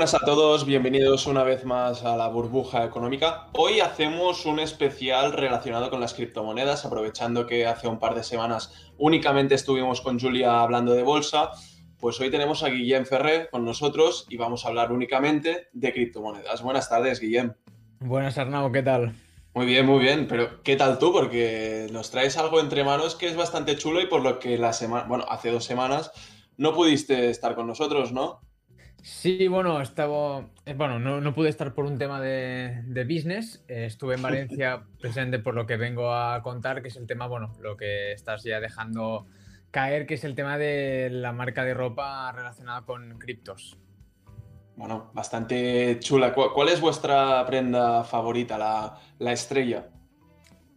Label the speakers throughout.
Speaker 1: buenas a todos, bienvenidos una vez más a la burbuja económica. Hoy hacemos un especial relacionado con las criptomonedas, aprovechando que hace un par de semanas únicamente estuvimos con Julia hablando de bolsa. Pues hoy tenemos a Guillem Ferrer con nosotros y vamos a hablar únicamente de criptomonedas. Buenas tardes, Guillem.
Speaker 2: Buenas, Arnau, ¿qué tal?
Speaker 1: Muy bien, muy bien, pero ¿qué tal tú? Porque nos traes algo entre manos que es bastante chulo y por lo que la semana, bueno, hace dos semanas no pudiste estar con nosotros, ¿no?
Speaker 2: Sí, bueno, estaba. Eh, bueno, no, pude estar por un tema de, business. Eh, estuve en Valencia presente por lo que vengo a contar, que es el tema, bueno, lo que estás ya dejando caer, que es el tema de la marca de ropa relacionada con criptos.
Speaker 1: Bueno, bastante chula. ¿Cuál, es vuestra prenda favorita, la, la estrella?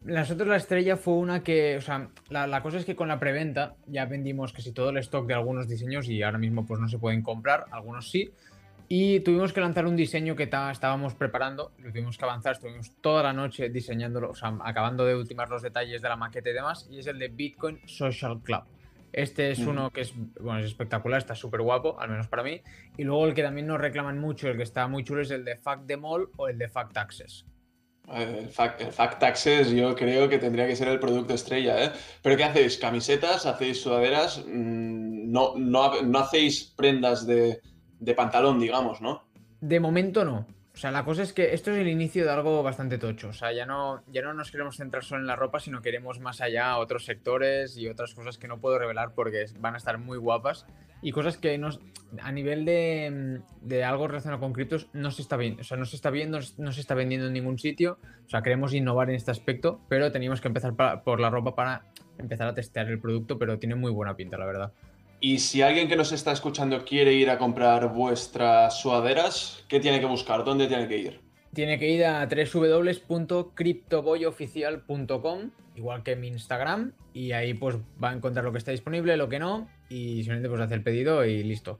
Speaker 2: Nosotros la estrella fue una que, o sea, la, cosa es que con la preventa ya vendimos casi todo el stock de algunos diseños y ahora mismo pues no se pueden comprar, algunos sí. Y tuvimos que lanzar un diseño que estábamos preparando, lo tuvimos que avanzar, estuvimos toda la noche diseñándolo, o sea, acabando de ultimar los detalles de la maqueta y demás, y es el de Bitcoin Social Club. Este es uno que es, bueno, es espectacular, está súper guapo, al menos para mí. Y luego el que también nos reclaman mucho, el que está muy chulo, es el de Fact Mall o el de Fact Access.
Speaker 1: El fact, el yo creo que tendría que ser el producto estrella, ¿eh? Pero ¿qué hacéis? ¿Camisetas? ¿Hacéis sudaderas? Mm, no, no, hacéis prendas de, de pantalón, digamos, ¿no?
Speaker 2: De momento no. O sea, la cosa es que esto es el inicio de algo bastante tocho. O sea, ya no, ya no nos queremos centrar solo en la ropa, sino queremos más allá otros sectores y otras cosas que no puedo revelar porque van a estar muy guapas. Y cosas que nos, a nivel de, de algo relacionado con criptos no se está viendo. O sea, no se está viendo, no se está vendiendo en ningún sitio. O sea, queremos innovar en este aspecto, pero teníamos que empezar por la ropa para empezar a testear el producto, pero tiene muy buena pinta, la verdad.
Speaker 1: Y si alguien que nos está escuchando quiere ir a comprar vuestras sudaderas, ¿qué tiene que buscar? ¿Dónde tiene que ir?
Speaker 2: Tiene que ir a www.cryptoboyoficial.com, igual que mi Instagram, y ahí pues va a encontrar lo que está disponible, lo que no, y simplemente pues hace el pedido y listo.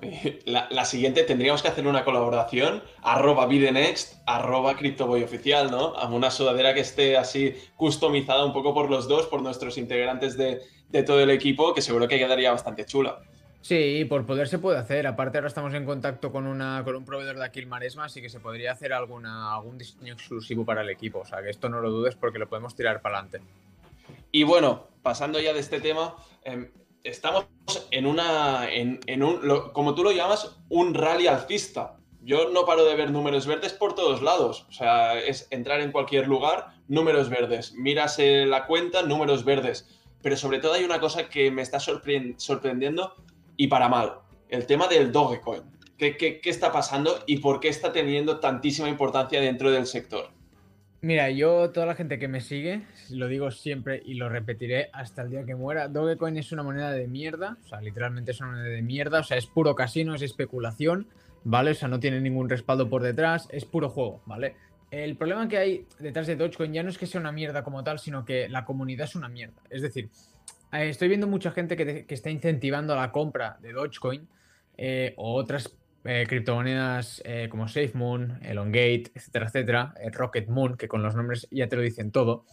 Speaker 1: La, siguiente tendríamos que hacer una colaboración, arroba videnext, arroba CryptoBoyOficial, ¿no? A una sudadera que esté así customizada un poco por los dos, por nuestros integrantes de, todo el equipo, que seguro que quedaría bastante chula.
Speaker 2: Sí, por poder se puede hacer. Aparte ahora estamos en contacto con, una, con un proveedor de aquí en Maresma, así que se podría hacer alguna, algún diseño exclusivo para el equipo. O sea, que esto no lo dudes porque lo podemos tirar para adelante.
Speaker 1: Y bueno, pasando ya de este tema, em, estamos en una, en, un, como tú lo llamas, un rally alcista. Yo no paro de ver números verdes por todos lados. O sea, es entrar en cualquier lugar, números verdes. Miras la cuenta, números verdes. Pero sobre todo hay una cosa que me está sorprendiendo y para mal. El tema del Dogecoin. ¿Qué, qué está pasando y por qué está teniendo tantísima importancia dentro del sector?
Speaker 2: Mira, yo, toda la gente que me sigue, lo digo siempre y lo repetiré hasta el día que muera, Dogecoin es una moneda de mierda, o sea, literalmente es una moneda de mierda, o sea, es puro casino, es especulación, ¿vale? O sea, no tiene ningún respaldo por detrás, es puro juego, ¿vale? El problema que hay detrás de Dogecoin ya no es que sea una mierda como tal, sino que la comunidad es una mierda. Es decir, estoy viendo mucha gente que, está incentivando la compra de Dogecoin eh, o otras eh, criptomonedas eh, como SafeMoon, Elongate, etcétera, etcétera, eh, Rocket Moon, que con los nombres ya te lo dicen todo,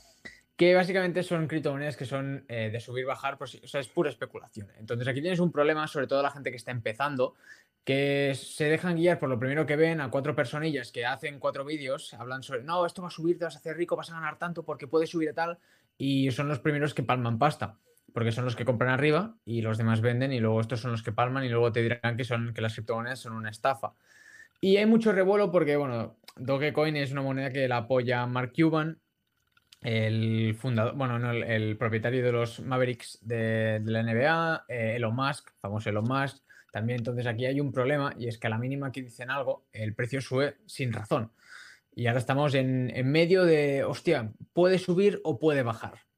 Speaker 2: que básicamente son criptomonedas que son de subir, bajar, pues, o sea, es pura especulación. Entonces aquí tienes un problema, sobre todo la gente que está empezando, que se dejan guiar por lo primero que ven a cuatro personillas que hacen cuatro vídeos, hablan sobre, no, esto va a subir, te vas a hacer rico, vas a ganar tanto porque puedes subir a tal, y son los primeros que palman pasta porque son los que compran arriba y los demás venden y luego estos son los que palman y luego te dirán que, son, que las criptomonedas son una estafa. Y hay mucho revuelo porque, bueno, Dogecoin es una moneda que la apoya Mark Cuban, el fundador, bueno, no, el, propietario de los Mavericks de, la NBA, eh, Elon Musk, famoso Elon Musk. También entonces aquí hay un problema y es que a la mínima que dicen algo, el precio sube sin razón. Y ahora estamos en, en medio de, hostia, puede subir o puede bajar.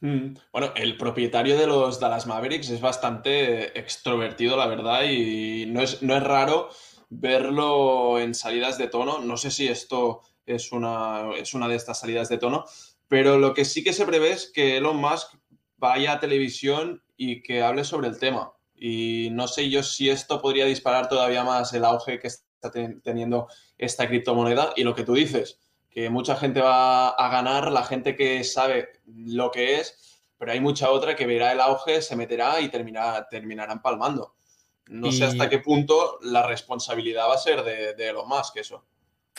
Speaker 1: Mm. Bueno, el propietario de los Dallas Mavericks es bastante extrovertido, la verdad, y no es, no es raro verlo en salidas de tono. No sé si esto es una, es una de estas salidas de tono, pero lo que sí que se prevé es que Elon Musk vaya a televisión y que hable sobre el tema. Y no sé yo si esto podría disparar todavía más el auge que está teniendo esta criptomoneda. Y lo que tú dices, que mucha gente va a ganar, la gente que sabe lo que es, pero hay mucha otra que verá el auge, se meterá y terminará, terminarán palmando. No sé hasta qué punto la responsabilidad va a ser de, de Elon Musk eso.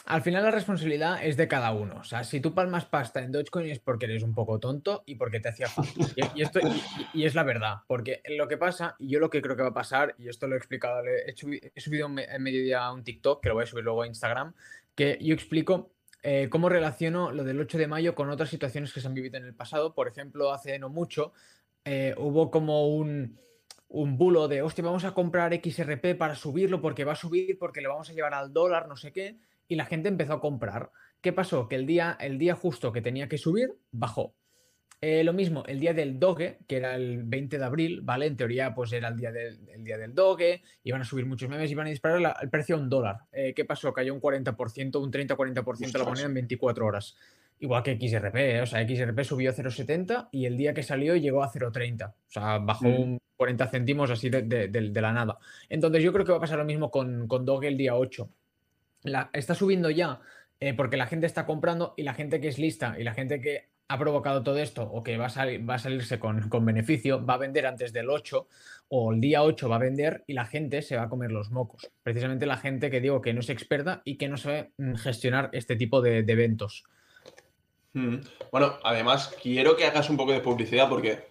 Speaker 2: Al final la responsabilidad es de cada uno. O sea, si tú palmas pasta en Dogecoin es porque eres un poco tonto y porque te hacía falta. Y, esto, y, es la verdad. Porque lo que pasa, y yo lo que creo que va a pasar, y esto lo he explicado, he, subido en mediodía un TikTok, que lo voy a subir luego a Instagram, que yo explico eh, cómo relaciono lo del 8 de mayo con otras situaciones que se han vivido en el pasado. Por ejemplo, hace no mucho eh, hubo como un, un bulo de, hostia, vamos a comprar XRP para subirlo porque va a subir, porque le vamos a llevar al dólar, no sé qué y la gente empezó a comprar. ¿Qué pasó? Que el día, el día justo que tenía que subir, bajó. Eh, lo mismo, el día del Doge, que era el 20 de abril, ¿vale? En teoría, pues era el día del, día del Doge, iban a subir muchos memes, iban a disparar el precio a un dólar. Eh, ¿Qué pasó? Cayó un 40%, un 30-40% la moneda en 24 horas. Igual que XRP, ¿eh? o sea, XRP subió a 0,70 y el día que salió llegó a 0,30. O sea, bajó mm. un 40 céntimos así de, la nada. Entonces yo creo que va a pasar lo mismo con, con Doge el día 8 está subiendo ya eh, porque la gente está comprando y la gente que es lista y la gente que ha provocado todo esto o que va a, va a salirse con, beneficio va a vender antes del 8 o el día 8 va a vender y la gente se va a comer los mocos. Precisamente la gente que digo que no es experta y que no sabe mm, gestionar este tipo de, eventos.
Speaker 1: Hmm. Bueno, además quiero que hagas un poco de publicidad porque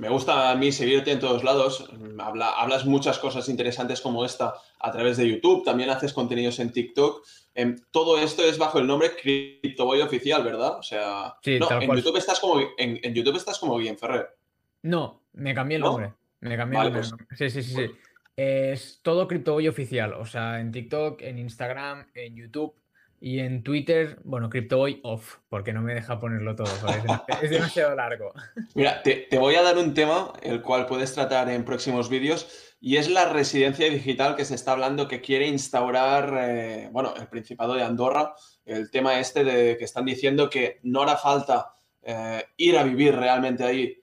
Speaker 1: me gusta a mí seguirte en todos lados. hablas muchas cosas interesantes como esta a través de YouTube. También haces contenidos en TikTok. Em, todo esto es bajo el nombre CryptoBoy Oficial, ¿verdad? O sea, en, YouTube estás como, en, YouTube estás como Guillem Ferrer.
Speaker 2: No, me cambié el nombre. Me cambié el nombre. Pues sí, sí, sí, sí. Es todo CryptoBoy Oficial. O sea, en TikTok, en Instagram, en YouTube y en Twitter, bueno, CryptoBoy off, porque no me deja ponerlo todo, es demasiado largo.
Speaker 1: Mira, te, voy a dar un tema, el cual puedes tratar en próximos vídeos, y es la residencia digital que se está hablando que quiere instaurar, eh, bueno, el Principado de Andorra, el tema este de que están diciendo que no hará falta eh, ir a vivir realmente ahí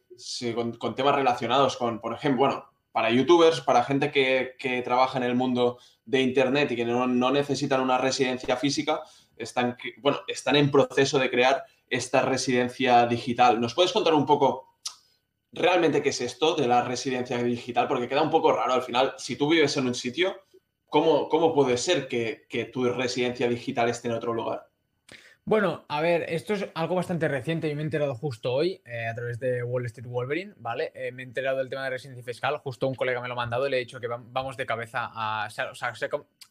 Speaker 1: con, temas relacionados con, por ejemplo, bueno, para youtubers, para gente que, que trabaja en el mundo de Internet y que no, necesitan una residencia física, están, bueno, están en proceso de crear esta residencia digital. ¿Nos puedes contar un poco realmente qué es esto de la residencia digital? Porque queda un poco raro al final. Si tú vives en un sitio, ¿cómo, cómo puede ser que, tu residencia digital esté en otro lugar?
Speaker 2: Bueno, a ver, esto es algo bastante reciente. Yo me he enterado justo hoy eh, a través de Wall Street Wolverine, ¿vale? Eh, me he enterado del tema de residencia fiscal. Justo un colega me lo ha mandado y le he dicho que vamos de cabeza a. O sea,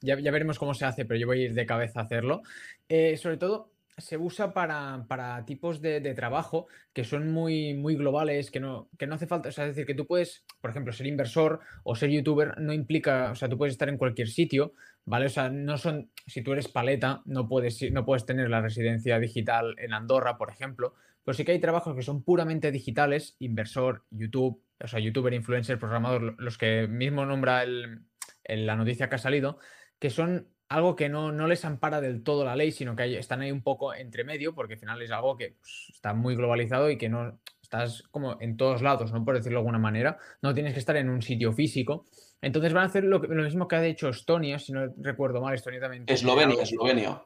Speaker 2: ya, ya, veremos cómo se hace, pero yo voy a ir de cabeza a hacerlo. Eh, sobre todo, se usa para, para tipos de, de, trabajo que son muy, muy globales, que no, que no hace falta, o sea, es decir, que tú puedes, por ejemplo, ser inversor o ser youtuber no implica, o sea, tú puedes estar en cualquier sitio, ¿vale? O sea, no son, si tú eres paleta, no puedes, no puedes tener la residencia digital en Andorra, por ejemplo, pero sí que hay trabajos que son puramente digitales, inversor, YouTube, o sea, youtuber, influencer, programador, los que mismo nombra el, la noticia que ha salido, que son algo que no, no, les ampara del todo la ley, sino que están ahí un poco entre medio, porque al final es algo que pues, está muy globalizado y que no estás como en todos lados, ¿no? Por decirlo de alguna manera. No tienes que estar en un sitio físico. Entonces van a hacer lo, lo mismo que ha hecho Estonia, si no recuerdo mal, Estonia también.
Speaker 1: Eslovenia, Eslovenia.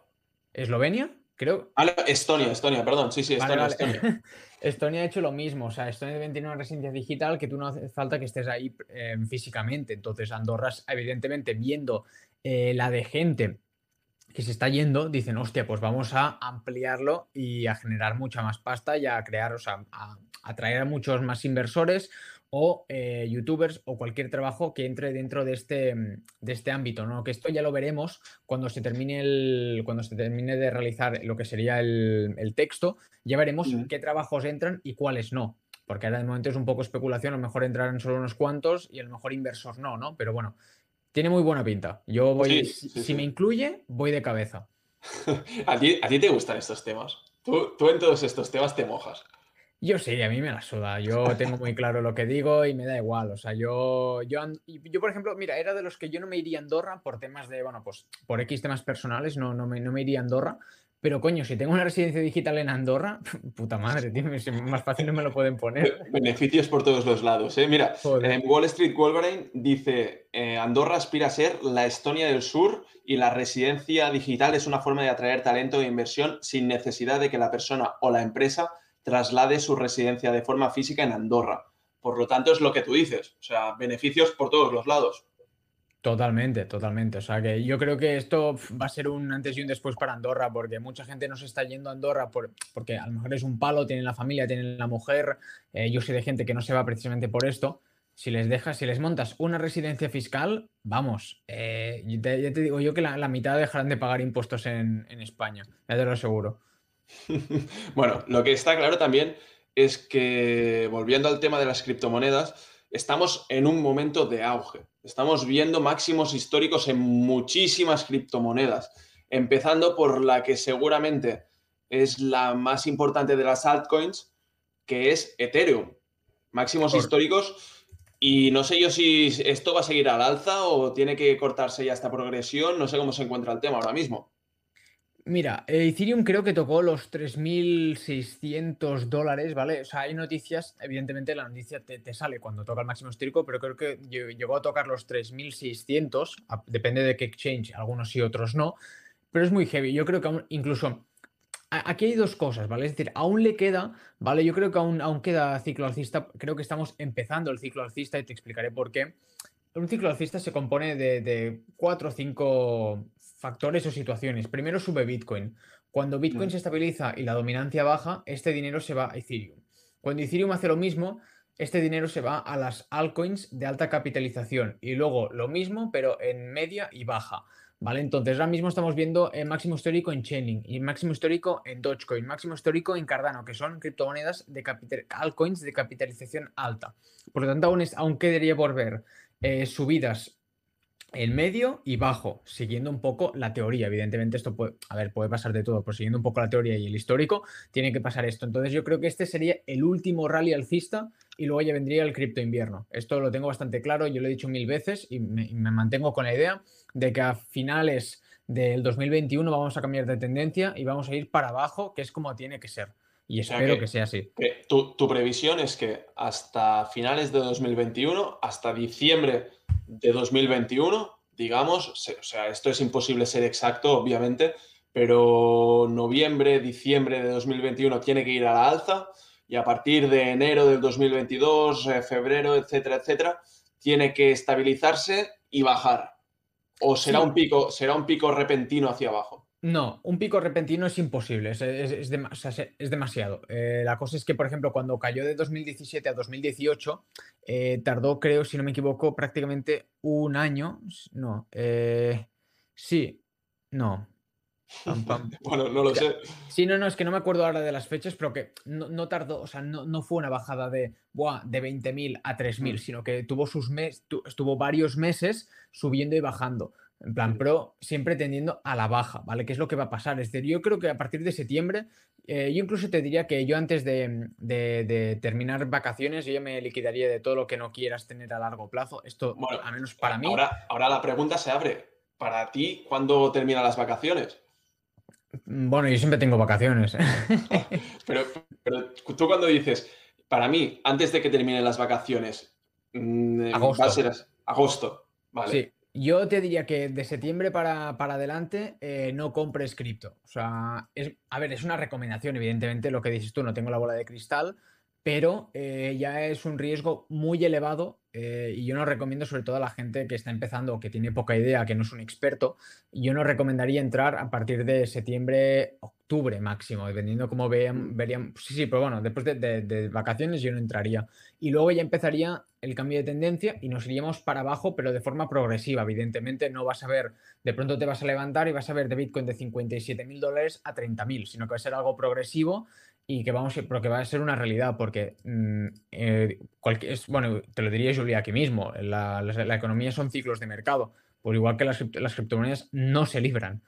Speaker 2: ¿Eslovenia? Creo.
Speaker 1: Ah, Estonia, Estonia, perdón. Sí, sí, Estonia, Estonia.
Speaker 2: Estonia ha hecho lo mismo. O sea, Estonia debe tener una residencia digital que tú no hace falta que estés ahí eh, físicamente. Entonces, Andorra, evidentemente, viendo eh, la de gente que se está yendo, dicen, hostia, pues vamos a ampliarlo y a generar mucha más pasta y a crear, o sea, a atraer a muchos más inversores o eh, youtubers o cualquier trabajo que entre dentro de este, de este ámbito, ¿no? Que esto ya lo veremos cuando se termine el, cuando se termine de realizar lo que sería el, texto, ya veremos qué trabajos entran y cuáles no. Porque ahora de momento es un poco especulación, a lo mejor entrarán solo unos cuantos y a lo mejor inversor no, ¿no? Pero bueno, tiene muy buena pinta. Yo voy, si me incluye, voy de cabeza.
Speaker 1: ¿A ti, ¿A ti, te gustan estos temas? Tú, tú en todos estos temas te mojas.
Speaker 2: Yo sí, a mí me la suda. Yo tengo muy claro lo que digo y me da igual. O sea, yo, yo, yo, por ejemplo, mira, era de los que yo no me iría a Andorra por temas de, bueno, pues por X temas personales, no, no, me, no me iría a Andorra. Pero coño, si tengo una residencia digital en Andorra, puta madre, tío, más fácil no me lo pueden poner.
Speaker 1: Beneficios por todos los lados. ¿eh? Mira, en Wall Street Wolverine dice, eh, Andorra aspira a ser la Estonia del Sur y la residencia digital es una forma de atraer talento e inversión sin necesidad de que la persona o la empresa traslade su residencia de forma física en Andorra. Por lo tanto, es lo que tú dices, o sea, beneficios por todos los lados.
Speaker 2: Totalmente, totalmente. O sea que yo creo que esto va a ser un antes y un después para Andorra, porque mucha gente no se está yendo a Andorra por, porque a lo mejor es un palo, tienen la familia, tienen la mujer. Eh, yo sé de gente que no se va precisamente por esto. Si les dejas, si les montas una residencia fiscal, vamos, eh, ya te, digo yo que la, mitad dejarán de pagar impuestos en, España, te lo aseguro.
Speaker 1: bueno, lo que está claro también es que, volviendo al tema de las criptomonedas, estamos en un momento de auge. Estamos viendo máximos históricos en muchísimas criptomonedas, empezando por la que seguramente es la más importante de las altcoins, que es Ethereum. Máximos históricos. Y no sé yo si esto va a seguir al alza o tiene que cortarse ya esta progresión. No sé cómo se encuentra el tema ahora mismo.
Speaker 2: Mira, Ethereum creo que tocó los 3.600 dólares, ¿vale? O sea, hay noticias, evidentemente la noticia te, sale cuando toca el máximo histórico, pero creo que llegó a tocar los 3.600, depende de qué exchange, algunos sí, otros no, pero es muy heavy. Yo creo que aún, incluso, aquí hay dos cosas, ¿vale? Es decir, aún le queda, ¿vale? Yo creo que aún, aún queda ciclo alcista, creo que estamos empezando el ciclo alcista y te explicaré por qué. Un ciclo alcista se compone de, de cuatro o cinco factores o situaciones. Primero sube Bitcoin. Cuando Bitcoin se estabiliza y la dominancia baja, este dinero se va a Ethereum. Cuando Ethereum hace lo mismo, este dinero se va a las altcoins de alta capitalización y luego lo mismo, pero en media y baja. ¿Vale? Entonces, ahora mismo estamos viendo el máximo histórico en Chainlink y máximo histórico en Dogecoin, máximo histórico en Cardano, que son criptomonedas de altcoins de capitalización alta. Por lo tanto, aún, es, aún quedaría por ver eh, subidas el medio y bajo, siguiendo un poco la teoría. Evidentemente, esto puede, a ver, puede pasar de todo, pero siguiendo un poco la teoría y el histórico, tiene que pasar esto. Entonces, yo creo que este sería el último rally alcista y luego ya vendría el cripto invierno. Esto lo tengo bastante claro, yo lo he dicho mil veces y me, mantengo con la idea de que a finales del 2021 vamos a cambiar de tendencia y vamos a ir para abajo, que es como tiene que ser. Y espero que, sea así.
Speaker 1: tu, tu previsión es que hasta finales de 2021, hasta diciembre de 2021, digamos, o sea, esto es imposible ser exacto, obviamente, pero noviembre, diciembre de 2021 tiene que ir a la alza y a partir de enero del 2022, eh, febrero, etcétera, etcétera, tiene que estabilizarse y bajar. O será un pico, será un pico repentino hacia abajo.
Speaker 2: No, un pico repentino es imposible, es, es, demasiado. Eh, la cosa es que, por ejemplo, cuando cayó de 2017 a 2018, eh, tardó, creo, si no me equivoco, prácticamente un año. No, eh, sí, no.
Speaker 1: bueno, no lo sé.
Speaker 2: Sí, no, no, es que no me acuerdo ahora de las fechas, pero que no, tardó, o sea, no, fue una bajada de, de 20.000 a 3.000, mm. sino que tuvo sus meses, estuvo varios meses subiendo y bajando. En plan, pro siempre tendiendo a la baja, ¿vale? ¿Qué es lo que va a pasar? Es decir, yo creo que a partir de septiembre, eh, yo incluso te diría que yo antes de, terminar vacaciones, yo ya me liquidaría de todo lo que no quieras tener a largo plazo. Esto, bueno, al menos para mí.
Speaker 1: Ahora, ahora la pregunta se abre. Para ti, ¿cuándo terminan las vacaciones?
Speaker 2: Mm, bueno, yo siempre tengo vacaciones.
Speaker 1: pero, pero tú cuando dices, para mí, antes de que terminen las vacaciones,
Speaker 2: mm, agosto. va a
Speaker 1: ser agosto. Vale.
Speaker 2: Sí. Yo te diría que de septiembre para, adelante eh, no compres cripto. O sea, es, a ver, es una recomendación, evidentemente, lo que dices tú, no tengo la bola de cristal, pero eh, ya es un riesgo muy elevado eh, y yo no recomiendo, sobre todo a la gente que está empezando o que tiene poca idea, que no es un experto, yo no recomendaría entrar a partir de septiembre, octubre máximo, dependiendo cómo vean, verían. Sí, sí, pero bueno, después de, vacaciones yo no entraría. Y luego ya empezaría el cambio de tendencia y nos iríamos para abajo, pero de forma progresiva. Evidentemente, no vas a ver, de pronto te vas a levantar y vas a ver de Bitcoin de 57 mil dólares a 30 mil, sino que va a ser algo progresivo y que vamos, pero que va a ser una realidad, porque mm, eh, bueno, te lo diría Julia aquí mismo, la, economía son ciclos de mercado, por igual que las, las criptomonedas no se libran.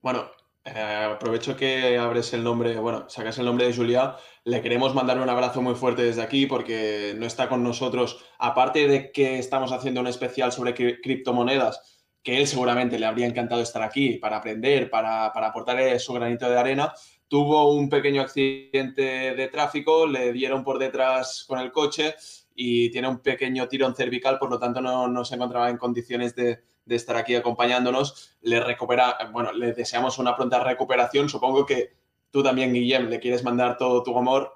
Speaker 1: Bueno, eh, aprovecho que abres el nombre, bueno, sacas el nombre de Julia. Le queremos mandar un abrazo muy fuerte desde aquí porque no está con nosotros. Aparte de que estamos haciendo un especial sobre criptomonedas, que él seguramente le habría encantado estar aquí para aprender, para, para aportar su granito de arena, tuvo un pequeño accidente de tráfico, le dieron por detrás con el coche y tiene un pequeño tirón cervical, por lo tanto no, no se encontraba en condiciones de, de estar aquí acompañándonos. Le recupera, bueno, le deseamos una pronta recuperación. Supongo que tú también, Guillem, le quieres mandar todo tu amor.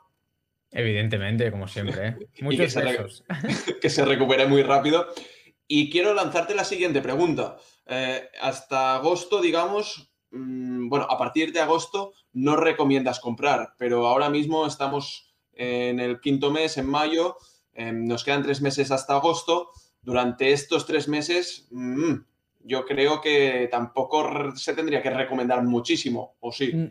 Speaker 2: Evidentemente, como siempre. ¿eh? Muchos
Speaker 1: que Se que se recupere muy rápido. Y quiero lanzarte la siguiente pregunta. Eh, hasta agosto, digamos, mm, bueno, a partir de agosto no recomiendas comprar, pero ahora mismo estamos en el quinto mes, en mayo, em, nos quedan tres meses hasta agosto. Durante estos tres meses, mm, yo creo que tampoco se tendría que recomendar muchísimo, ¿o sí?
Speaker 2: Mm,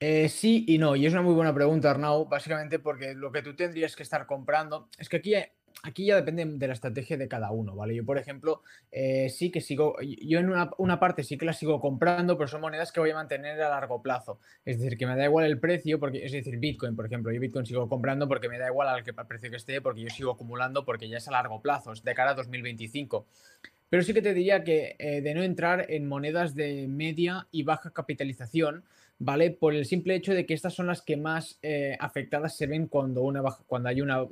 Speaker 2: eh, sí y no, y es una muy buena pregunta, Arnau, básicamente porque lo que tú tendrías que estar comprando es que aquí aquí ya depende de la estrategia de cada uno, ¿vale? Yo, por ejemplo, eh, sí que sigo, yo en una, parte sí que la sigo comprando, pero son monedas que voy a mantener a largo plazo. Es decir, que me da igual el precio, porque, es decir, Bitcoin, por ejemplo, yo Bitcoin sigo comprando porque me da igual al, precio que esté, porque yo sigo acumulando porque ya es a largo plazo, es de cara a 2025. Pero sí que te diría que eh, de no entrar en monedas de media y baja capitalización, ¿vale? Por el simple hecho de que estas son las que más eh, afectadas se ven cuando, una cuando hay una,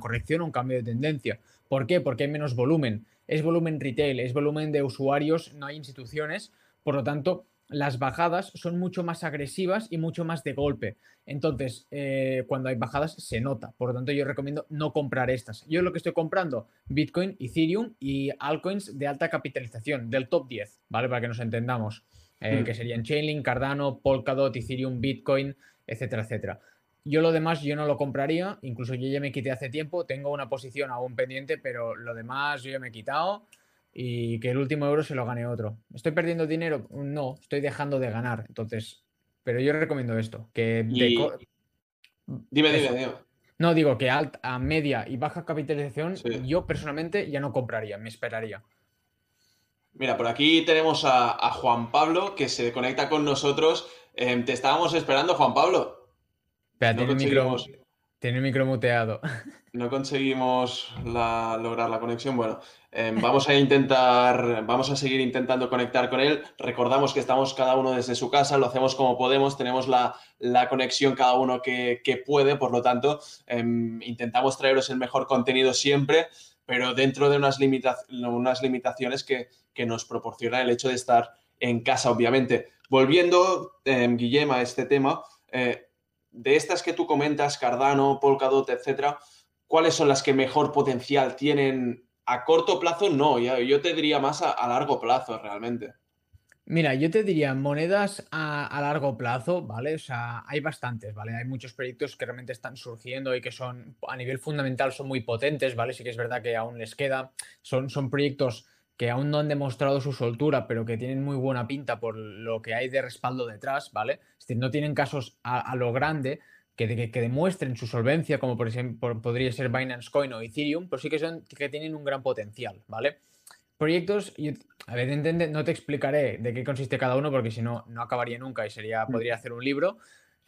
Speaker 2: corrección o un cambio de tendencia. ¿Por qué? Porque hay menos volumen. Es volumen retail, es volumen de usuarios, no hay instituciones. Por lo tanto, las bajadas son mucho más agresivas y mucho más de golpe. Entonces, eh, cuando hay bajadas se nota. Por lo tanto, yo recomiendo no comprar estas. Yo lo que estoy comprando, Bitcoin, Ethereum y altcoins de alta capitalización, del top 10, ¿vale? Para que nos entendamos. Eh, hmm. que serían Chainlink, Cardano, Polkadot, Ethereum, Bitcoin, etcétera, etcétera. Yo lo demás yo no lo compraría, incluso yo ya me quité hace tiempo, tengo una posición aún pendiente, pero lo demás yo ya me he quitado y que el último euro se lo gane otro. ¿Estoy perdiendo dinero? No, estoy dejando de ganar. Entonces, pero yo recomiendo esto, que...
Speaker 1: Dime, dime, dime.
Speaker 2: No, digo que alta, a media y baja capitalización, yo personalmente ya no compraría, me esperaría.
Speaker 1: Mira, por aquí tenemos a, Juan Pablo que se conecta con nosotros. Em, te estábamos esperando, Juan Pablo.
Speaker 2: Espera, tiene, micro, tiene, micro, muteado.
Speaker 1: No conseguimos lograr la conexión. Bueno, em, vamos a intentar, vamos a seguir intentando conectar con él. Recordamos que estamos cada uno desde su casa, lo hacemos como podemos, tenemos la, conexión cada uno que, puede, por lo tanto, em, intentamos traeros el mejor contenido siempre pero dentro de unas, unas limitaciones que, nos proporciona el hecho de estar en casa, obviamente. Volviendo, eh, Guillem, a este tema, eh, de estas que tú comentas, Cardano, Polkadot, etcétera, ¿cuáles son las que mejor potencial tienen a corto plazo? No, yo te diría más a largo plazo realmente.
Speaker 2: Mira, yo te diría monedas a, largo plazo, ¿vale? O sea, hay bastantes, ¿vale? Hay muchos proyectos que realmente están surgiendo y que son, a nivel fundamental, son muy potentes, ¿vale? Sí que es verdad que aún les queda. Son, son proyectos que aún no han demostrado su soltura, pero que tienen muy buena pinta por lo que hay de respaldo detrás, ¿vale? Es decir, no tienen casos a, lo grande que, que, demuestren su solvencia, como por ejemplo podría ser Binance Coin o Ethereum, pero sí que, son, que tienen un gran potencial, ¿vale? Proyectos, a ver, no te explicaré de qué consiste cada uno porque si no, no acabaría nunca y sería, mm. podría hacer un libro.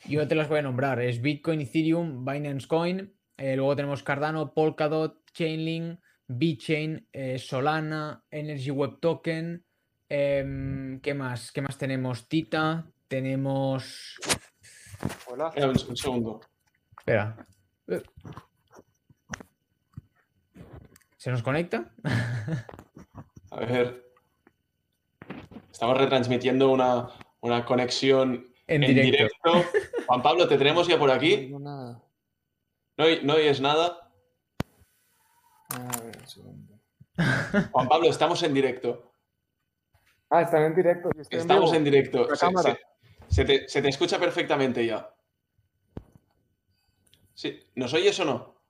Speaker 2: Yo te las voy a nombrar. Es Bitcoin, Ethereum, Binance Coin. Eh, luego tenemos Cardano, Polkadot, Chainlink, BitChain, eh, Solana, Energy Web Token. Em, ¿Qué más? ¿Qué más tenemos? Tita. Tenemos.
Speaker 1: Hola. un segundo.
Speaker 2: Espera. ¿Se nos conecta?
Speaker 1: A ver. Estamos retransmitiendo una, conexión en, directo. Juan Pablo, ¿te tenemos ya por aquí? No, ¿No, oyes nada? A ver, un segundo. Juan Pablo, estamos en directo.
Speaker 3: Ah, están en directo.
Speaker 1: Estamos en directo. Se, te, se, te, escucha perfectamente ya. Sí. ¿Nos oyes o no?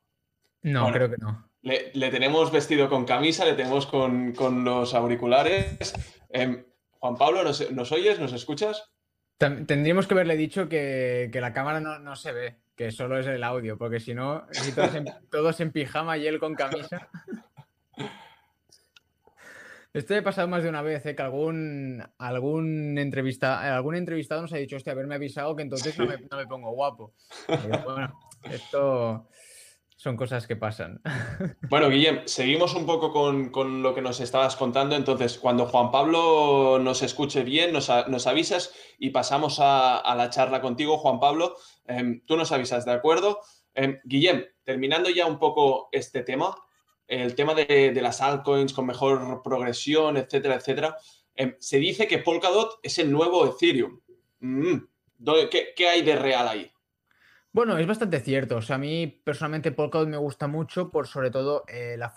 Speaker 2: No, creo que no.
Speaker 1: Le, tenemos vestido con camisa, le tenemos con, los auriculares. Em, Juan Pablo, ¿nos, oyes? ¿Nos escuchas?
Speaker 2: Tendríamos que haberle dicho que, la cámara no, se ve, que solo es el audio, porque si no, todos en, pijama y él con camisa. Esto he pasado más de una vez, ¿eh? que algún, algún, entrevista, algún entrevistado nos ha dicho, hostia, haberme avisado que entonces no, me, pongo guapo. bueno, esto son cosas que pasan.
Speaker 1: Bueno, Guillem, seguimos un poco con, lo que nos estabas contando. Entonces, cuando Juan Pablo nos escuche bien, nos, avisas y pasamos a, la charla contigo, Juan Pablo. Em, tú nos avisas, ¿de acuerdo? Eh, Guillem, terminando ya un poco este tema, el tema de, las altcoins con mejor progresión, etcétera, etcétera. Em, se dice que Polkadot es el nuevo Ethereum. Mm, ¿Qué hay de real ahí?
Speaker 2: Bueno, es bastante cierto. O sea, a mí personalmente Polkadot me gusta mucho por sobre todo eh, la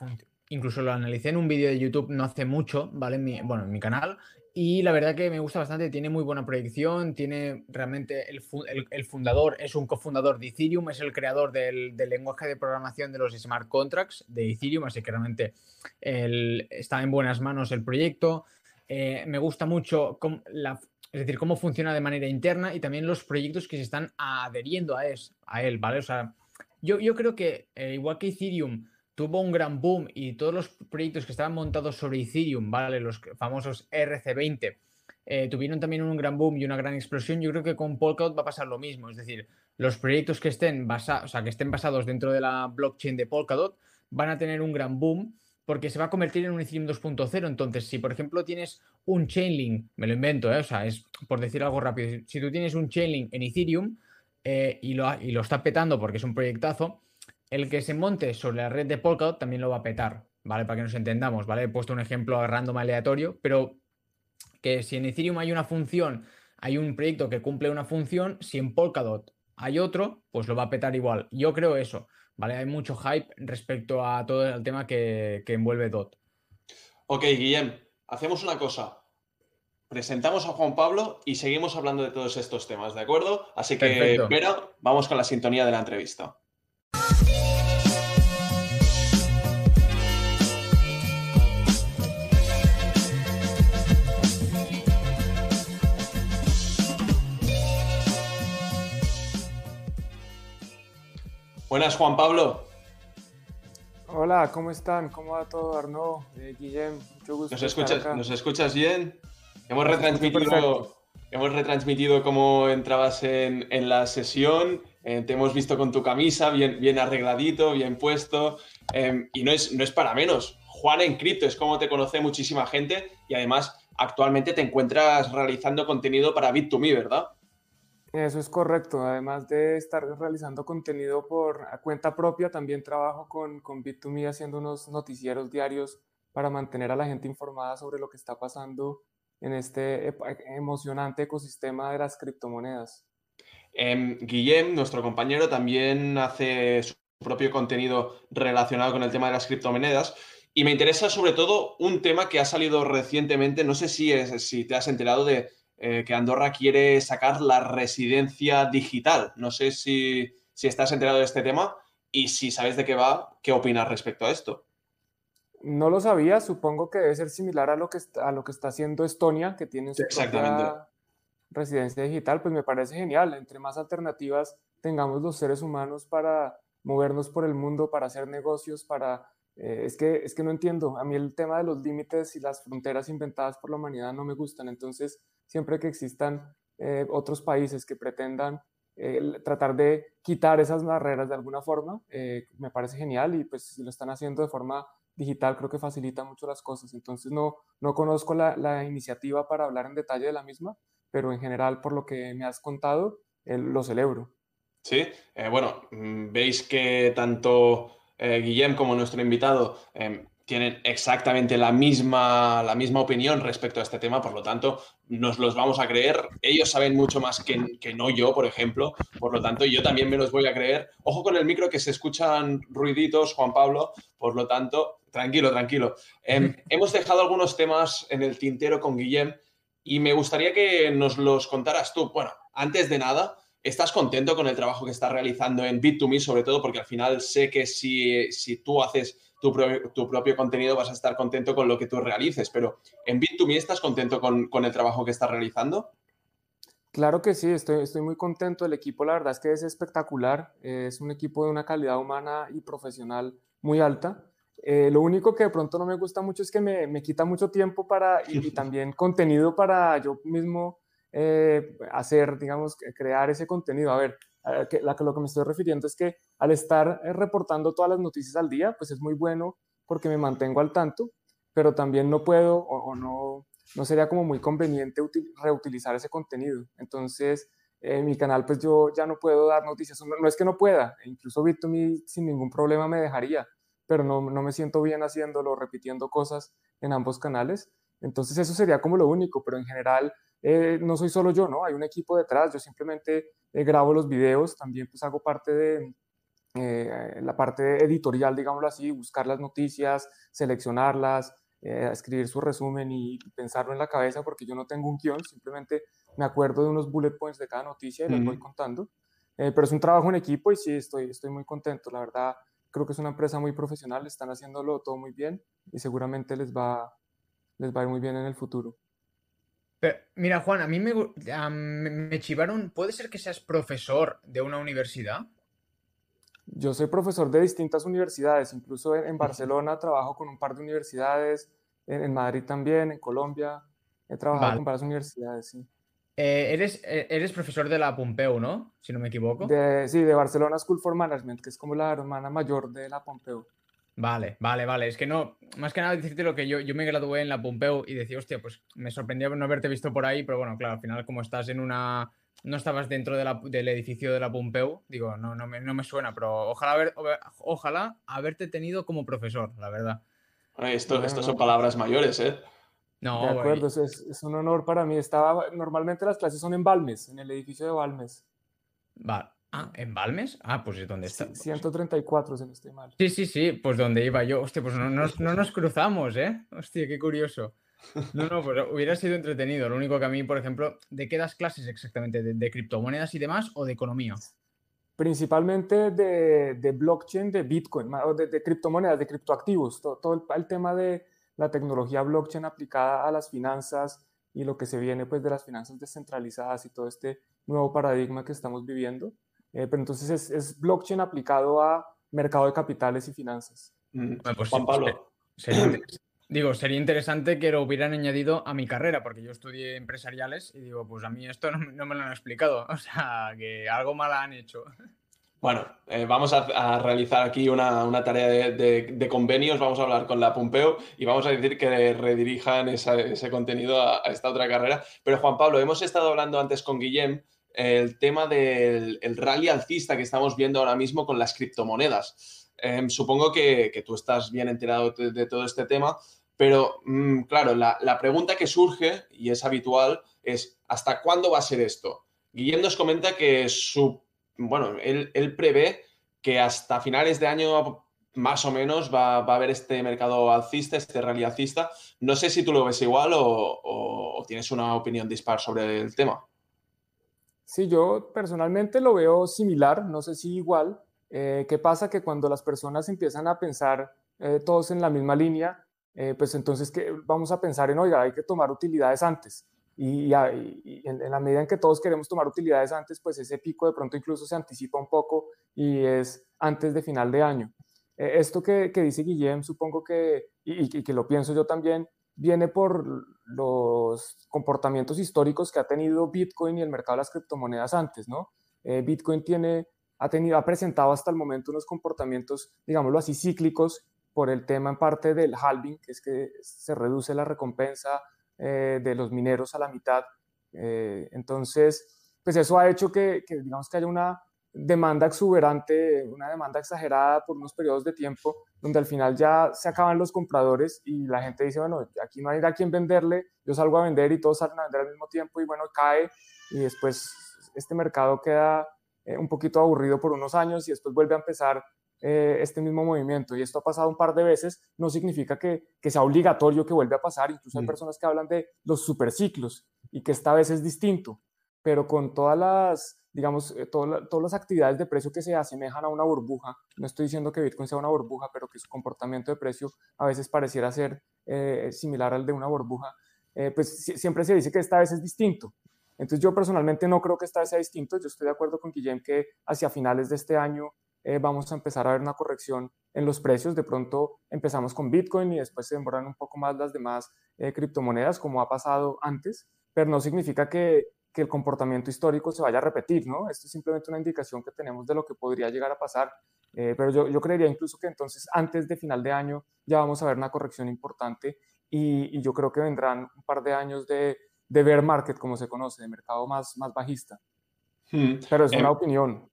Speaker 2: incluso lo analicé en un vídeo de YouTube no hace mucho, ¿vale? En mi, bueno, en mi canal. Y la verdad que me gusta bastante, tiene muy buena proyección, tiene realmente el, fundador, es un cofundador de Ethereum, es el creador del, lenguaje de programación de los smart contracts de Ethereum, así que realmente está en buenas manos el proyecto. Eh, me gusta mucho la, es decir, cómo funciona de manera interna y también los proyectos que se están adheriendo a, a él, ¿vale? O sea, yo, yo creo que eh, igual que Ethereum tuvo un gran boom y todos los proyectos que estaban montados sobre Ethereum, ¿vale? Los famosos RC20, eh, tuvieron también un gran boom y una gran explosión. Yo creo que con Polkadot va a pasar lo mismo. Es decir, los proyectos que estén, basados, o sea, que estén basados dentro de la blockchain de Polkadot van a tener un gran boom porque se va a convertir en un Ethereum 2.0. Entonces, si por ejemplo tienes un Chainlink, me lo invento, ¿eh? o sea, es por decir algo rápido, si tú tienes un Chainlink en Ethereum eh, y, lo, y lo está petando porque es un proyectazo, el que se monte sobre la red de Polkadot también lo va a petar, ¿vale? Para que nos entendamos, ¿vale? He puesto un ejemplo random aleatorio, pero que si en Ethereum hay una función, hay un proyecto que cumple una función, si en Polkadot hay otro, pues lo va a petar igual. Yo creo eso, ¿vale? Hay mucho hype respecto a todo el tema que, envuelve DOT.
Speaker 1: Ok, Guillem, hacemos una cosa. Presentamos a Juan Pablo y seguimos hablando de todos estos temas, ¿de acuerdo? Así que, pero vamos con la sintonía de la entrevista. Buenas, Juan Pablo.
Speaker 3: Hola, ¿cómo están? ¿Cómo va todo, Arnaud? Eh, Guillem, mucho gusto.
Speaker 1: ¿Nos escuchas, ¿Nos escuchas bien? Hemos retransmitido, hemos retransmitido cómo entrabas en, la sesión. Eh, te hemos visto con tu camisa, bien, bien arregladito, bien puesto. Em, y no es, no es para menos. Juan en cripto es como te conoce muchísima gente y además actualmente te encuentras realizando contenido para Bit2Me, ¿verdad?
Speaker 3: Eso es correcto. Además de estar realizando contenido por cuenta propia, también trabajo con, con Bit2Me haciendo unos noticieros diarios para mantener a la gente informada sobre lo que está pasando en este emocionante ecosistema de las criptomonedas.
Speaker 1: Eh, Guillem, nuestro compañero, también hace su propio contenido relacionado con el tema de las criptomonedas. Y me interesa sobre todo un tema que ha salido recientemente, no sé si, es, si te has enterado de eh, que Andorra quiere sacar la residencia digital. No sé si, estás enterado de este tema y si sabes de qué va, ¿qué opinas respecto a esto?
Speaker 3: No lo sabía, supongo que debe ser similar a lo que está, a lo que está haciendo Estonia, que tiene su residencia digital, pues me parece genial. Entre más alternativas tengamos los seres humanos para movernos por el mundo, para hacer negocios, para... Eh, es, que, es que no entiendo, a mí el tema de los límites y las fronteras inventadas por la humanidad no me gustan, entonces siempre que existan eh, otros países que pretendan eh, tratar de quitar esas barreras de alguna forma, eh, me parece genial y pues si lo están haciendo de forma digital creo que facilita mucho las cosas. Entonces no, no conozco la, la iniciativa para hablar en detalle de la misma, pero en general por lo que me has contado, lo celebro.
Speaker 1: Sí, bueno, mm, veis que tanto Guillem como nuestro invitado em, tienen exactamente la misma, la misma opinión respecto a este tema, por lo tanto, nos los vamos a creer. Ellos saben mucho más que, que, no yo, por ejemplo, por lo tanto, yo también me los voy a creer. Ojo con el micro que se escuchan ruiditos, Juan Pablo, por lo tanto, tranquilo, tranquilo. Em, hemos dejado algunos temas en el tintero con Guillem y me gustaría que nos los contaras tú. Bueno, antes de nada, ¿Estás contento con el trabajo que estás realizando en Bit2Me, sobre todo porque al final sé que si, si tú haces tu, propio contenido vas a estar contento con lo que tú realices, pero en Bit2Me estás contento con, el trabajo que estás realizando?
Speaker 3: Claro que sí, estoy, estoy muy contento. El equipo, la verdad es que es espectacular. Es un equipo de una calidad humana y profesional muy alta. Eh, lo único que de pronto no me gusta mucho es que me, me quita mucho tiempo para, y, también contenido para yo mismo eh, hacer, digamos, crear ese contenido. A ver, que, la, lo que me estoy refiriendo es que al estar eh, reportando todas las noticias al día, pues es muy bueno porque me mantengo al tanto, pero también no puedo o, no, no sería como muy conveniente reutilizar ese contenido. Entonces, en mi canal, pues yo ya no puedo dar noticias. No, es que no pueda, incluso Bit2Me sin ningún problema me dejaría, pero no, no me siento bien haciéndolo, repitiendo cosas en ambos canales. Entonces, eso sería como lo único, pero en general eh, no soy solo yo, ¿no? Hay un equipo detrás, yo simplemente eh, grabo los videos, también pues hago parte de, eh, la parte editorial, digámoslo así, buscar las noticias, seleccionarlas, escribir su resumen y pensarlo en la cabeza, porque yo no tengo un guion, simplemente me acuerdo de unos bullet points de cada noticia y los voy contando. Pero es un trabajo en equipo y sí, estoy, estoy muy contento. La verdad, creo que es una empresa muy profesional, están haciéndolo todo muy bien y seguramente les va, les va a ir muy bien en el futuro.
Speaker 2: Mira, Juan, a mí me, me chivaron, ¿puede ser que seas profesor de una universidad?
Speaker 3: Yo soy profesor de distintas universidades, incluso en, Barcelona trabajo con un par de universidades, en, Madrid también, en Colombia, he trabajado con varias universidades, sí.
Speaker 2: Eh, eres, eh, eres profesor de la Pompeu, ¿no? Si no me equivoco.
Speaker 3: sí, de Barcelona School for Management, que es como la hermana mayor de la Pompeu.
Speaker 2: Vale, vale, vale. Es que no, más que nada decirte lo que yo, yo me gradué en la Pompeu y decía, hostia, pues me sorprendía no haberte visto por ahí, pero bueno, claro, al final como estás en una, no estabas dentro del edificio de la Pompeu, digo, no, no, me, no me suena, pero ojalá, haber, ojalá haberte tenido como profesor, la verdad.
Speaker 1: esto, esto son palabras mayores, ¿eh?
Speaker 3: No, de acuerdo, es, es, un honor para mí. Estaba, normalmente las clases son en Balmes, en el edificio de Balmes.
Speaker 2: Va. Ah, ¿en Balmes? Ah, pues es donde está.
Speaker 3: 134, si no estoy mal.
Speaker 2: Sí, sí, sí, pues donde iba yo. Hostia, pues no, no, no nos cruzamos, ¿eh? Hostia, qué curioso. No, no, pues hubiera sido entretenido. Lo único que a mí, por ejemplo, ¿de qué das clases exactamente? ¿De, criptomonedas y demás o de economía?
Speaker 3: Principalmente de, de blockchain, de Bitcoin, o de, criptomonedas, de criptoactivos. Todo, el, tema de la tecnología blockchain aplicada a las finanzas y lo que se viene pues de las finanzas descentralizadas y todo este nuevo paradigma que estamos viviendo. Eh, pero entonces es, es, blockchain aplicado a mercado de capitales y finanzas.
Speaker 1: Mm. Pues Juan Pablo.
Speaker 2: Digo, sería interesante que lo hubieran añadido a mi carrera, porque yo estudié empresariales y digo, pues a mí esto no, me lo han explicado. O sea, que algo mal han hecho.
Speaker 1: Bueno, eh, vamos a, realizar aquí una, tarea de, convenios, vamos a hablar con la Pompeo y vamos a decir que redirijan ese contenido a, esta otra carrera. Pero Juan Pablo, hemos estado hablando antes con Guillem el tema del rally alcista que estamos viendo ahora mismo con las criptomonedas. Em, supongo que, tú estás bien enterado de todo este tema pero, mm, claro, la, pregunta que surge, y es habitual, es ¿hasta cuándo va a ser esto? Guillem nos comenta que su, bueno, él, prevé que hasta finales de año más o menos va, a haber este mercado alcista, este rally alcista. No sé si tú lo ves igual o, tienes una opinión dispar sobre el tema.
Speaker 3: Sí, yo personalmente lo veo similar, no sé si igual. Eh, ¿Qué pasa? Que cuando las personas empiezan a pensar eh, todos en la misma línea, eh, pues entonces que vamos a pensar en, oiga, hay que tomar utilidades antes. Y, en, la medida en que todos queremos tomar utilidades antes, pues ese pico de pronto incluso se anticipa un poco y es antes de final de año. Eh, esto que, dice Guillem, supongo que, y, que lo pienso yo también, viene por los comportamientos históricos que ha tenido Bitcoin y el mercado de las criptomonedas antes, ¿no? Eh, Bitcoin tiene, ha, tenido, ha presentado hasta el momento unos comportamientos, digámoslo así, cíclicos por el tema en parte del halving, que es que se reduce la recompensa eh, de los mineros a la mitad. Eh, entonces, pues eso ha hecho que, digamos que haya una demanda exuberante, una demanda exagerada por unos periodos de tiempo, donde al final ya se acaban los compradores y la gente dice, bueno, aquí no hay a quien venderle, yo salgo a vender y todos salen a vender al mismo tiempo y bueno, cae y después este mercado queda eh, un poquito aburrido por unos años y después vuelve a empezar eh, este mismo movimiento y esto ha pasado un par de veces, no significa que, sea obligatorio que vuelva a pasar. Incluso hay personas que hablan de los superciclos y que esta vez es distinto, pero con todas las, digamos, eh, todas las actividades de precio que se asemejan a una burbuja, no estoy diciendo que Bitcoin sea una burbuja, pero que su comportamiento de precio a veces pareciera ser eh, similar al de una burbuja, pues siempre se dice que esta vez es distinto. Entonces yo personalmente no creo que esta vez sea distinto, yo estoy de acuerdo con Guillem que hacia finales de este año eh, vamos a empezar a ver una corrección en los precios. De pronto empezamos con Bitcoin y después se demoran un poco más las demás eh, criptomonedas, como ha pasado antes, pero no significa que, el comportamiento histórico se vaya a repetir, ¿no? Esto es simplemente una indicación que tenemos de lo que podría llegar a pasar. Eh, pero yo, creería incluso que entonces antes de final de año ya vamos a ver una corrección importante y, yo creo que vendrán un par de años de, de bear market, como se conoce, de mercado más, más bajista. Hmm. Pero es una em, opinión.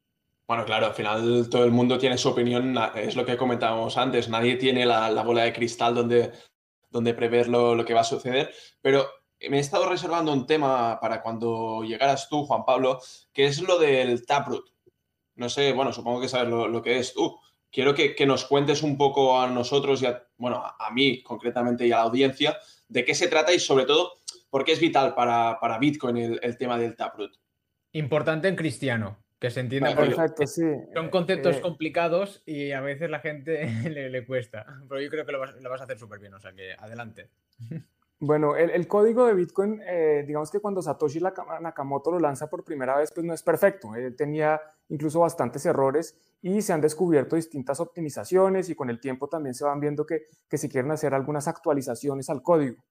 Speaker 1: Bueno, claro, al final todo el mundo tiene su opinión, es lo que comentábamos antes, nadie tiene la, bola de cristal donde, donde prever lo, que va a suceder, pero me he estado reservando un tema para cuando llegaras tú, Juan Pablo, que es lo del Taproot. no sé, bueno, supongo que sabes lo, que es tú. Quiero que, nos cuentes un poco a nosotros y a, bueno, a, mí concretamente y a la audiencia de qué se trata y sobre todo por qué es vital para, Bitcoin el, tema del Taproot.
Speaker 2: Importante en cristiano, que se entienda.
Speaker 3: Perfecto, sí.
Speaker 2: Son conceptos eh, complicados y a veces la gente le, cuesta. Pero yo creo que lo vas, lo vas a hacer súper bien, o sea que adelante.
Speaker 3: Bueno, el, código de Bitcoin, eh, digamos que cuando Satoshi Nakamoto lo lanza por primera vez, pues no es perfecto. Tenía incluso bastantes errores y se han descubierto distintas optimizaciones y con el tiempo también se van viendo que, que se quieren hacer algunas actualizaciones al código.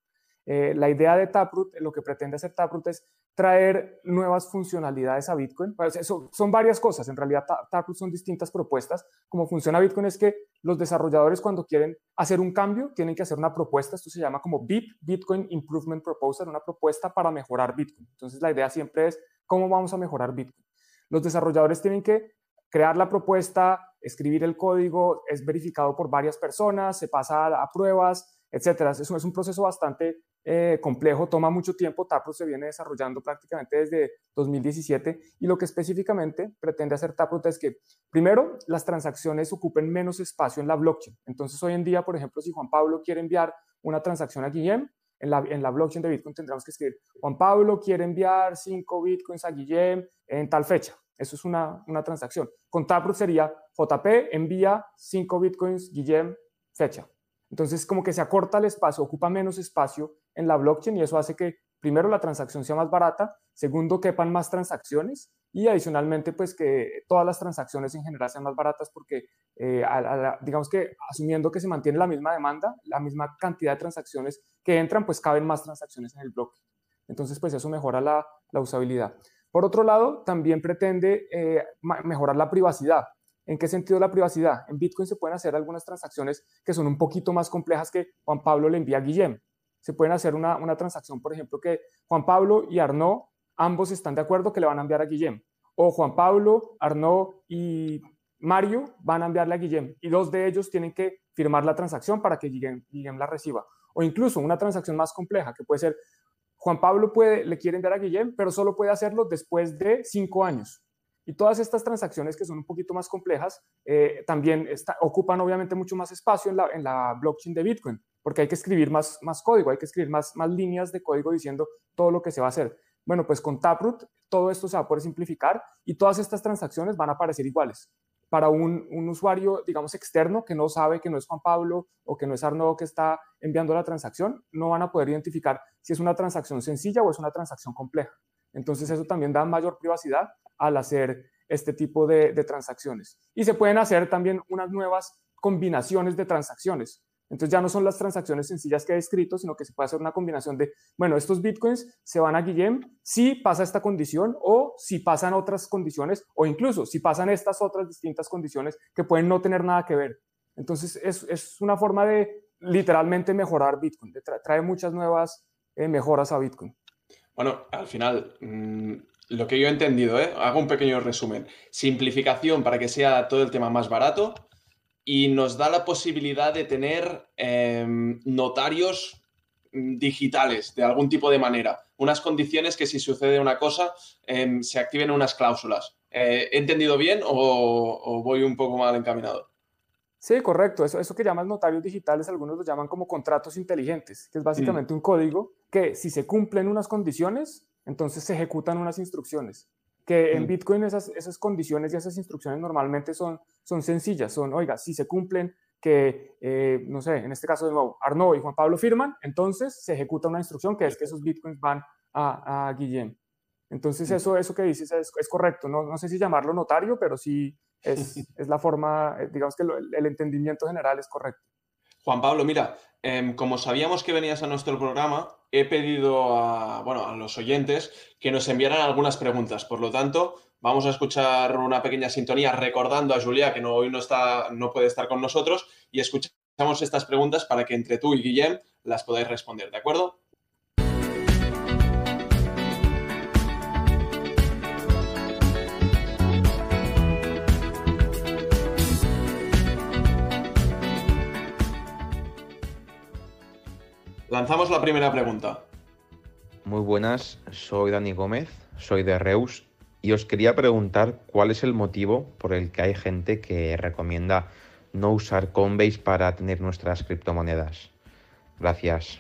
Speaker 3: Eh, la idea de Taproot, lo que pretende hacer Taproot es traer nuevas funcionalidades a Bitcoin. Pues eso, son varias cosas, en realidad Taproot son distintas propuestas. Como funciona Bitcoin es que los desarrolladores cuando quieren hacer un cambio tienen que hacer una propuesta, esto se llama como BIP, Bitcoin Improvement Proposal, una propuesta para mejorar Bitcoin. Entonces la idea siempre es cómo vamos a mejorar Bitcoin. Los desarrolladores tienen que crear la propuesta, escribir el código, es verificado por varias personas, se pasa a, pruebas, etcétera. Eso es un proceso bastante eh, complejo, toma mucho tiempo. Taproot se viene desarrollando prácticamente desde 2017 y lo que específicamente pretende hacer Taproot es que, primero, las transacciones ocupen menos espacio en la blockchain. Entonces, hoy en día, por ejemplo, si Juan Pablo quiere enviar una transacción a Guillem, en la, en la blockchain de Bitcoin tendremos que escribir, Juan Pablo quiere enviar 5 Bitcoins a Guillem en tal fecha. Eso es una, una transacción. Con Taproot sería JP envía 5 Bitcoins Guillem fecha. Entonces, como que se acorta el espacio, ocupa menos espacio en la blockchain y eso hace que, primero, la transacción sea más barata, segundo, quepan más transacciones y adicionalmente, pues que todas las transacciones en general sean más baratas porque, eh, digamos que asumiendo que se mantiene la misma demanda, la misma cantidad de transacciones que entran, pues caben más transacciones en el bloque. Entonces, pues eso mejora la, usabilidad. Por otro lado, también pretende eh, mejorar la privacidad. ¿En qué sentido la privacidad? En Bitcoin se pueden hacer algunas transacciones que son un poquito más complejas que Juan Pablo le envía a Guillem. Se pueden hacer una, una transacción, por ejemplo, que Juan Pablo y Arnaud ambos están de acuerdo que le van a enviar a Guillem. O Juan Pablo, Arnaud y Mario van a enviarle a Guillem. Y dos de ellos tienen que firmar la transacción para que Guillem, Guillem la reciba. O incluso una transacción más compleja, que puede ser Juan Pablo puede, le quiere enviar a Guillem, pero solo puede hacerlo después de cinco años. Y todas estas transacciones que son un poquito más complejas eh, también ocupan obviamente mucho más espacio en la, en la, blockchain de Bitcoin, porque hay que escribir más, más código, hay que escribir más, más líneas de código diciendo todo lo que se va a hacer. Bueno, pues con Taproot todo esto se va a poder simplificar y todas estas transacciones van a aparecer iguales. Para un, un usuario, digamos, externo que no sabe que no es Juan Pablo o que no es Arnaud que está enviando la transacción, no van a poder identificar si es una transacción sencilla o es una transacción compleja. Entonces eso también da mayor privacidad al hacer este tipo de, transacciones. Y se pueden hacer también unas nuevas combinaciones de transacciones. Entonces ya no son las transacciones sencillas que he escrito, sino que se puede hacer una combinación de, bueno, estos bitcoins se van a Guillem si pasa esta condición o si pasan otras condiciones o incluso si pasan estas otras distintas condiciones que pueden no tener nada que ver. Entonces es, una forma de literalmente mejorar Bitcoin, trae muchas nuevas eh, mejoras a Bitcoin.
Speaker 1: Bueno, al final, mm, lo que yo he entendido, ¿eh? hago un pequeño resumen. Simplificación para que sea todo el tema más barato y nos da la posibilidad de tener em, notarios mm, digitales de algún tipo de manera. Unas condiciones que si sucede una cosa em, se activen unas cláusulas. Eh, ¿He entendido bien o, voy un poco mal encaminado?
Speaker 3: Sí, correcto. Eso, eso que llaman notarios digitales, algunos lo llaman como contratos inteligentes, que es básicamente mm. un código que si se cumplen unas condiciones, entonces se ejecutan unas instrucciones, que en. Bitcoin esas, esas condiciones y esas instrucciones normalmente son, son sencillas, son, oiga, si se cumplen que, eh, no sé, en este caso de nuevo, Arnaud y Juan Pablo firman, entonces se ejecuta una instrucción que es que esos Bitcoins van a, a Guillem. Entonces eso, eso que dices es, es correcto, no, no, sé si llamarlo notario, pero sí es, es la forma, eh, digamos que el entendimiento general es correcto.
Speaker 1: Juan Pablo, mira, em, como sabíamos que venías a nuestro programa, he pedido a, bueno, a los oyentes que nos enviaran algunas preguntas. Por lo tanto, vamos a escuchar una pequeña sintonía recordando a Julia que no, hoy no, está, no puede estar con nosotros y escuchamos estas preguntas para que entre tú y Guillem las podáis responder, ¿de acuerdo? Lanzamos la primera pregunta.
Speaker 4: Muy buenas, soy Dani Gómez, soy de Reus y os quería preguntar cuál es el motivo por el que hay gente que recomienda no usar Coinbase para tener nuestras criptomonedas. Gracias.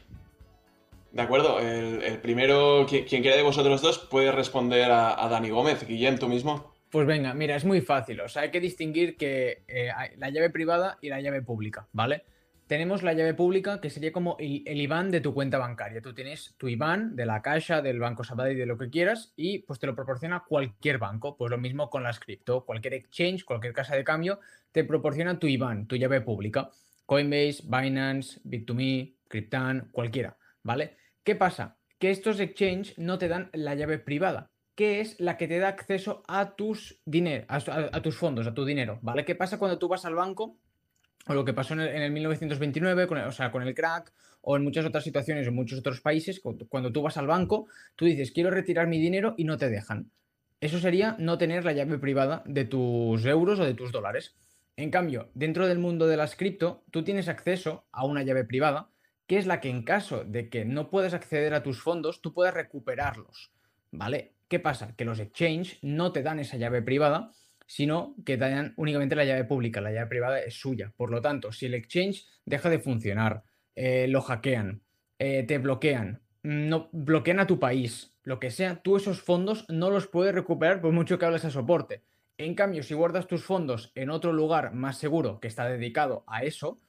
Speaker 1: De acuerdo, el, primero, quien, quiera de vosotros dos, puede responder a, Dani Gómez. Guillem, tú mismo.
Speaker 2: Pues venga, mira, es muy fácil. O sea, hay que distinguir que eh, la llave privada y la llave pública, ¿vale? Tenemos la llave pública que sería como el, IBAN de tu cuenta bancaria. Tú tienes tu IBAN de la Caixa, del Banco Sabadell, de lo que quieras y pues te lo proporciona cualquier banco. Pues lo mismo con las cripto, cualquier exchange, cualquier casa de cambio te proporciona tu IBAN, tu llave pública. Coinbase, Binance, Bit2Me, Cryptan, cualquiera, ¿vale? ¿Qué pasa? Que estos exchanges no te dan la llave privada, que es la que te da acceso a tus dinero, a tus fondos, a tu dinero, ¿vale? ¿Qué pasa cuando tú vas al banco o lo que pasó en el, 1929, con el, o sea, con el crack, o en muchas otras situaciones, en muchos otros países, cuando tú vas al banco, tú dices, quiero retirar mi dinero y no te dejan. Eso sería no tener la llave privada de tus euros o de tus dólares. En cambio, dentro del mundo de las cripto, tú tienes acceso a una llave privada, que es la que en caso de que no puedas acceder a tus fondos, tú puedas recuperarlos. ¿Vale? ¿Qué pasa? Que los exchange no te dan esa llave privada sino que dan únicamente la llave pública, la llave privada es suya. Por lo tanto, si el exchange deja de funcionar, eh, lo hackean, eh, te bloquean, no, bloquean a tu país, lo que sea, tú esos fondos no los puedes recuperar por mucho que hables a soporte. En cambio, si guardas tus fondos en otro lugar más seguro que está dedicado a eso,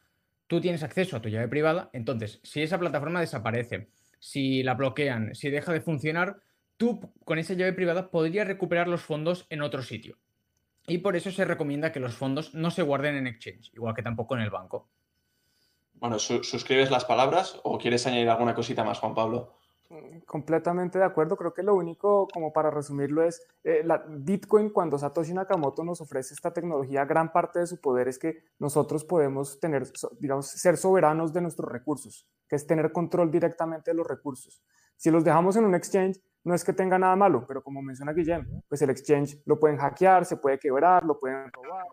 Speaker 2: tú tienes acceso a tu llave privada. Entonces, si esa plataforma desaparece, si la bloquean, si deja de funcionar, tú con esa llave privada podrías recuperar los fondos en otro sitio. Y por eso se recomienda que los fondos no se guarden en exchange, igual que tampoco en el banco.
Speaker 1: Bueno, ¿suscribes las palabras o quieres añadir alguna cosita más, Juan Pablo?
Speaker 3: Mm, completamente de acuerdo. Creo que lo único, como para resumirlo, es eh, la Bitcoin, cuando Satoshi Nakamoto nos ofrece esta tecnología, gran parte de su poder es que nosotros podemos tener, digamos, ser soberanos de nuestros recursos, que es tener control directamente de los recursos. Si los dejamos en un exchange, no es que tenga nada malo, pero como menciona Guillem, pues el exchange lo pueden hackear, se puede quebrar, lo pueden robar,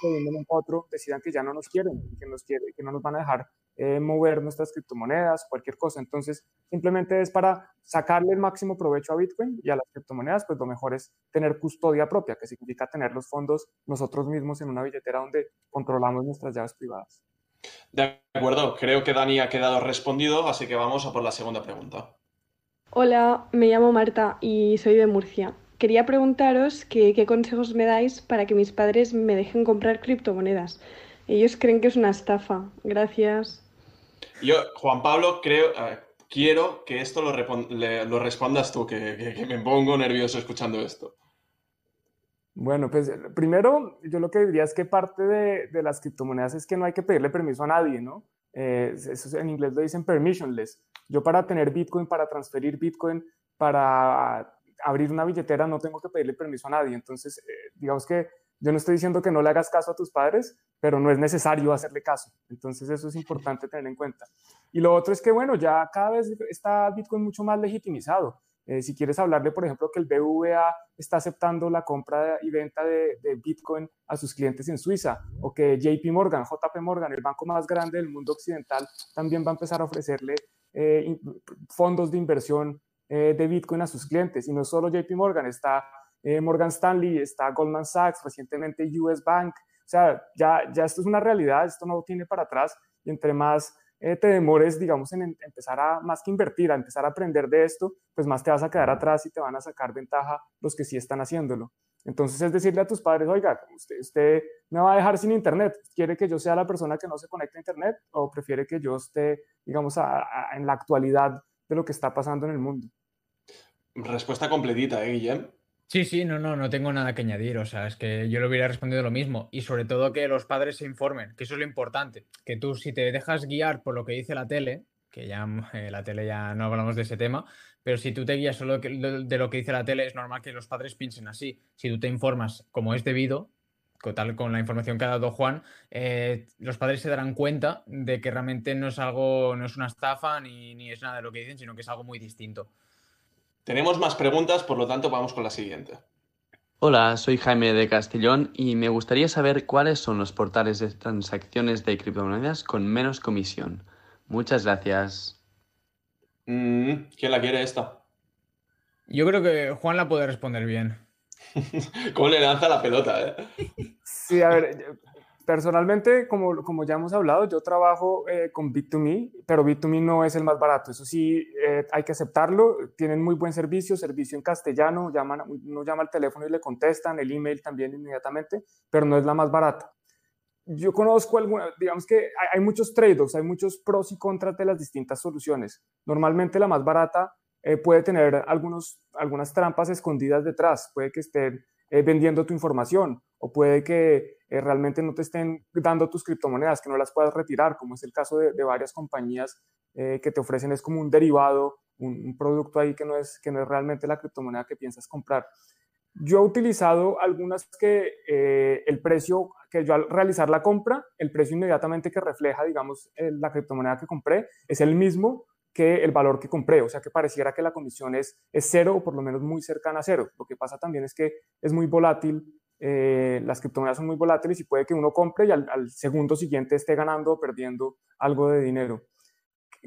Speaker 3: que de un otro decidan que ya no nos quieren, que, nos quiere, que no nos van a dejar eh, mover nuestras criptomonedas, cualquier cosa. Entonces, simplemente es para sacarle el máximo provecho a Bitcoin y a las criptomonedas, pues lo mejor es tener custodia propia, que significa tener los fondos nosotros mismos en una billetera donde controlamos nuestras llaves privadas.
Speaker 1: De acuerdo, creo que Dani ha quedado respondido, así que vamos a por la segunda pregunta.
Speaker 5: Hola, me llamo Marta y soy de Murcia. Quería preguntaros qué consejos me dais para que mis padres me dejen comprar criptomonedas. Ellos creen que es una estafa. Gracias.
Speaker 1: Yo, Juan Pablo, creo, quiero que esto lo, lo respondas tú, que, me pongo nervioso escuchando esto.
Speaker 3: Bueno, pues primero yo lo que diría es que parte de, de las criptomonedas es que no hay que pedirle permiso a nadie, ¿no? Eh, eso en inglés lo dicen permissionless. Yo para tener Bitcoin, para transferir Bitcoin, para abrir una billetera no tengo que pedirle permiso a nadie. Entonces, eh, digamos que yo no estoy diciendo que no le hagas caso a tus padres, pero no es necesario hacerle caso. Entonces, eso es importante tener en cuenta. Y lo otro es que, bueno, ya cada vez está Bitcoin mucho más legitimizado. Eh, si quieres hablarle, por ejemplo, que el BVA está aceptando la compra y venta de, Bitcoin a sus clientes en Suiza, o que JP Morgan, JP Morgan, el banco más grande del mundo occidental, también va a empezar a ofrecerle eh, fondos de inversión eh, de Bitcoin a sus clientes. Y no solo JP Morgan, está Morgan Stanley, está Goldman Sachs, recientemente US Bank. O sea, ya, ya esto es una realidad, esto no tiene para atrás. Y entre más eh, te demores, digamos, en empezar a, más que invertir, a empezar a aprender de esto, pues más te vas a quedar atrás y te van a sacar ventaja los que sí están haciéndolo. Entonces es decirle a tus padres, oiga, usted, usted me va a dejar sin internet, ¿quiere que yo sea la persona que no se conecte a internet o prefiere que yo esté, digamos, en la actualidad de lo que está pasando en el mundo?
Speaker 1: Respuesta completita, ¿eh, Guillem?
Speaker 2: Sí, sí, no, no, no tengo nada que añadir. O sea, es que yo le hubiera respondido lo mismo. Y sobre todo que los padres se informen, que eso es lo importante. Que tú, si te dejas guiar por lo que dice la tele, que ya eh, la tele ya no hablamos de ese tema, pero si tú te guías solo de, lo que dice la tele, es normal que los padres piensen así. Si tú te informas como es debido, tal con la información que ha dado Juan, eh, los padres se darán cuenta de que realmente no es algo, no es una estafa ni, ni es nada de lo que dicen, sino que es algo muy distinto.
Speaker 1: Tenemos más preguntas, por lo tanto vamos con la siguiente.
Speaker 6: Hola, soy Jaime de Castellón y me gustaría saber cuáles son los portales de transacciones de criptomonedas con menos comisión. Muchas gracias.
Speaker 1: Mm, ¿Quién la quiere esta?
Speaker 2: Yo creo que Juan la puede responder bien.
Speaker 1: ¿Cómo le lanza la pelota? Eh?
Speaker 3: Sí, a ver, Personalmente, como, como ya hemos hablado, yo trabajo eh, con Bit2Me, pero Bit2Me no es el más barato. Eso sí, eh, hay que aceptarlo. Tienen muy buen servicio, servicio en castellano. Llaman, uno llama al teléfono y le contestan, el email también inmediatamente, pero no es la más barata. Yo conozco alguna, digamos que hay, hay muchos trade-offs, hay muchos pros y contras de las distintas soluciones. Normalmente la más barata eh, puede tener algunos, algunas trampas escondidas detrás, puede que estén vendiendo tu información o puede que eh, realmente no te estén dando tus criptomonedas, que no las puedas retirar, como es el caso de, varias compañías eh, que te ofrecen es como un derivado, un, producto ahí que no, es, que no es realmente la criptomoneda que piensas comprar. Yo he utilizado algunas que eh, el precio, que yo al realizar la compra, el precio inmediatamente que refleja, digamos, la criptomoneda que compré es el mismo que el valor que compré, o sea que pareciera que la comisión es, es cero o por lo menos muy cercana a cero. Lo que pasa también es que es muy volátil eh, las criptomonedas son muy volátiles y puede que uno compre y al, segundo siguiente esté ganando o perdiendo algo de dinero.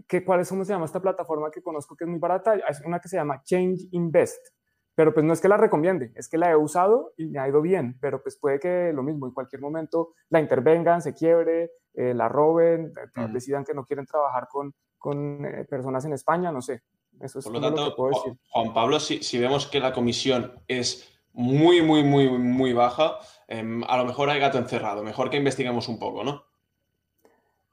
Speaker 3: ¿Qué, ¿Cuál es, cómo se llama esta plataforma que conozco que es muy barata? Es una que se llama Change Invest, pero pues no es que la recomiende, es que la he usado y me ha ido bien, pero pues puede que lo mismo, en cualquier momento la intervengan, se quiebre, eh, la roben, eh, decidan que no quieren trabajar con, con personas en España, no sé. Eso es
Speaker 1: Por lo tanto, lo que puedo decir. Juan Pablo, si, si vemos que la comisión es muy, muy, muy, muy baja, em, a lo mejor hay gato encerrado. Mejor que investiguemos un poco, ¿no?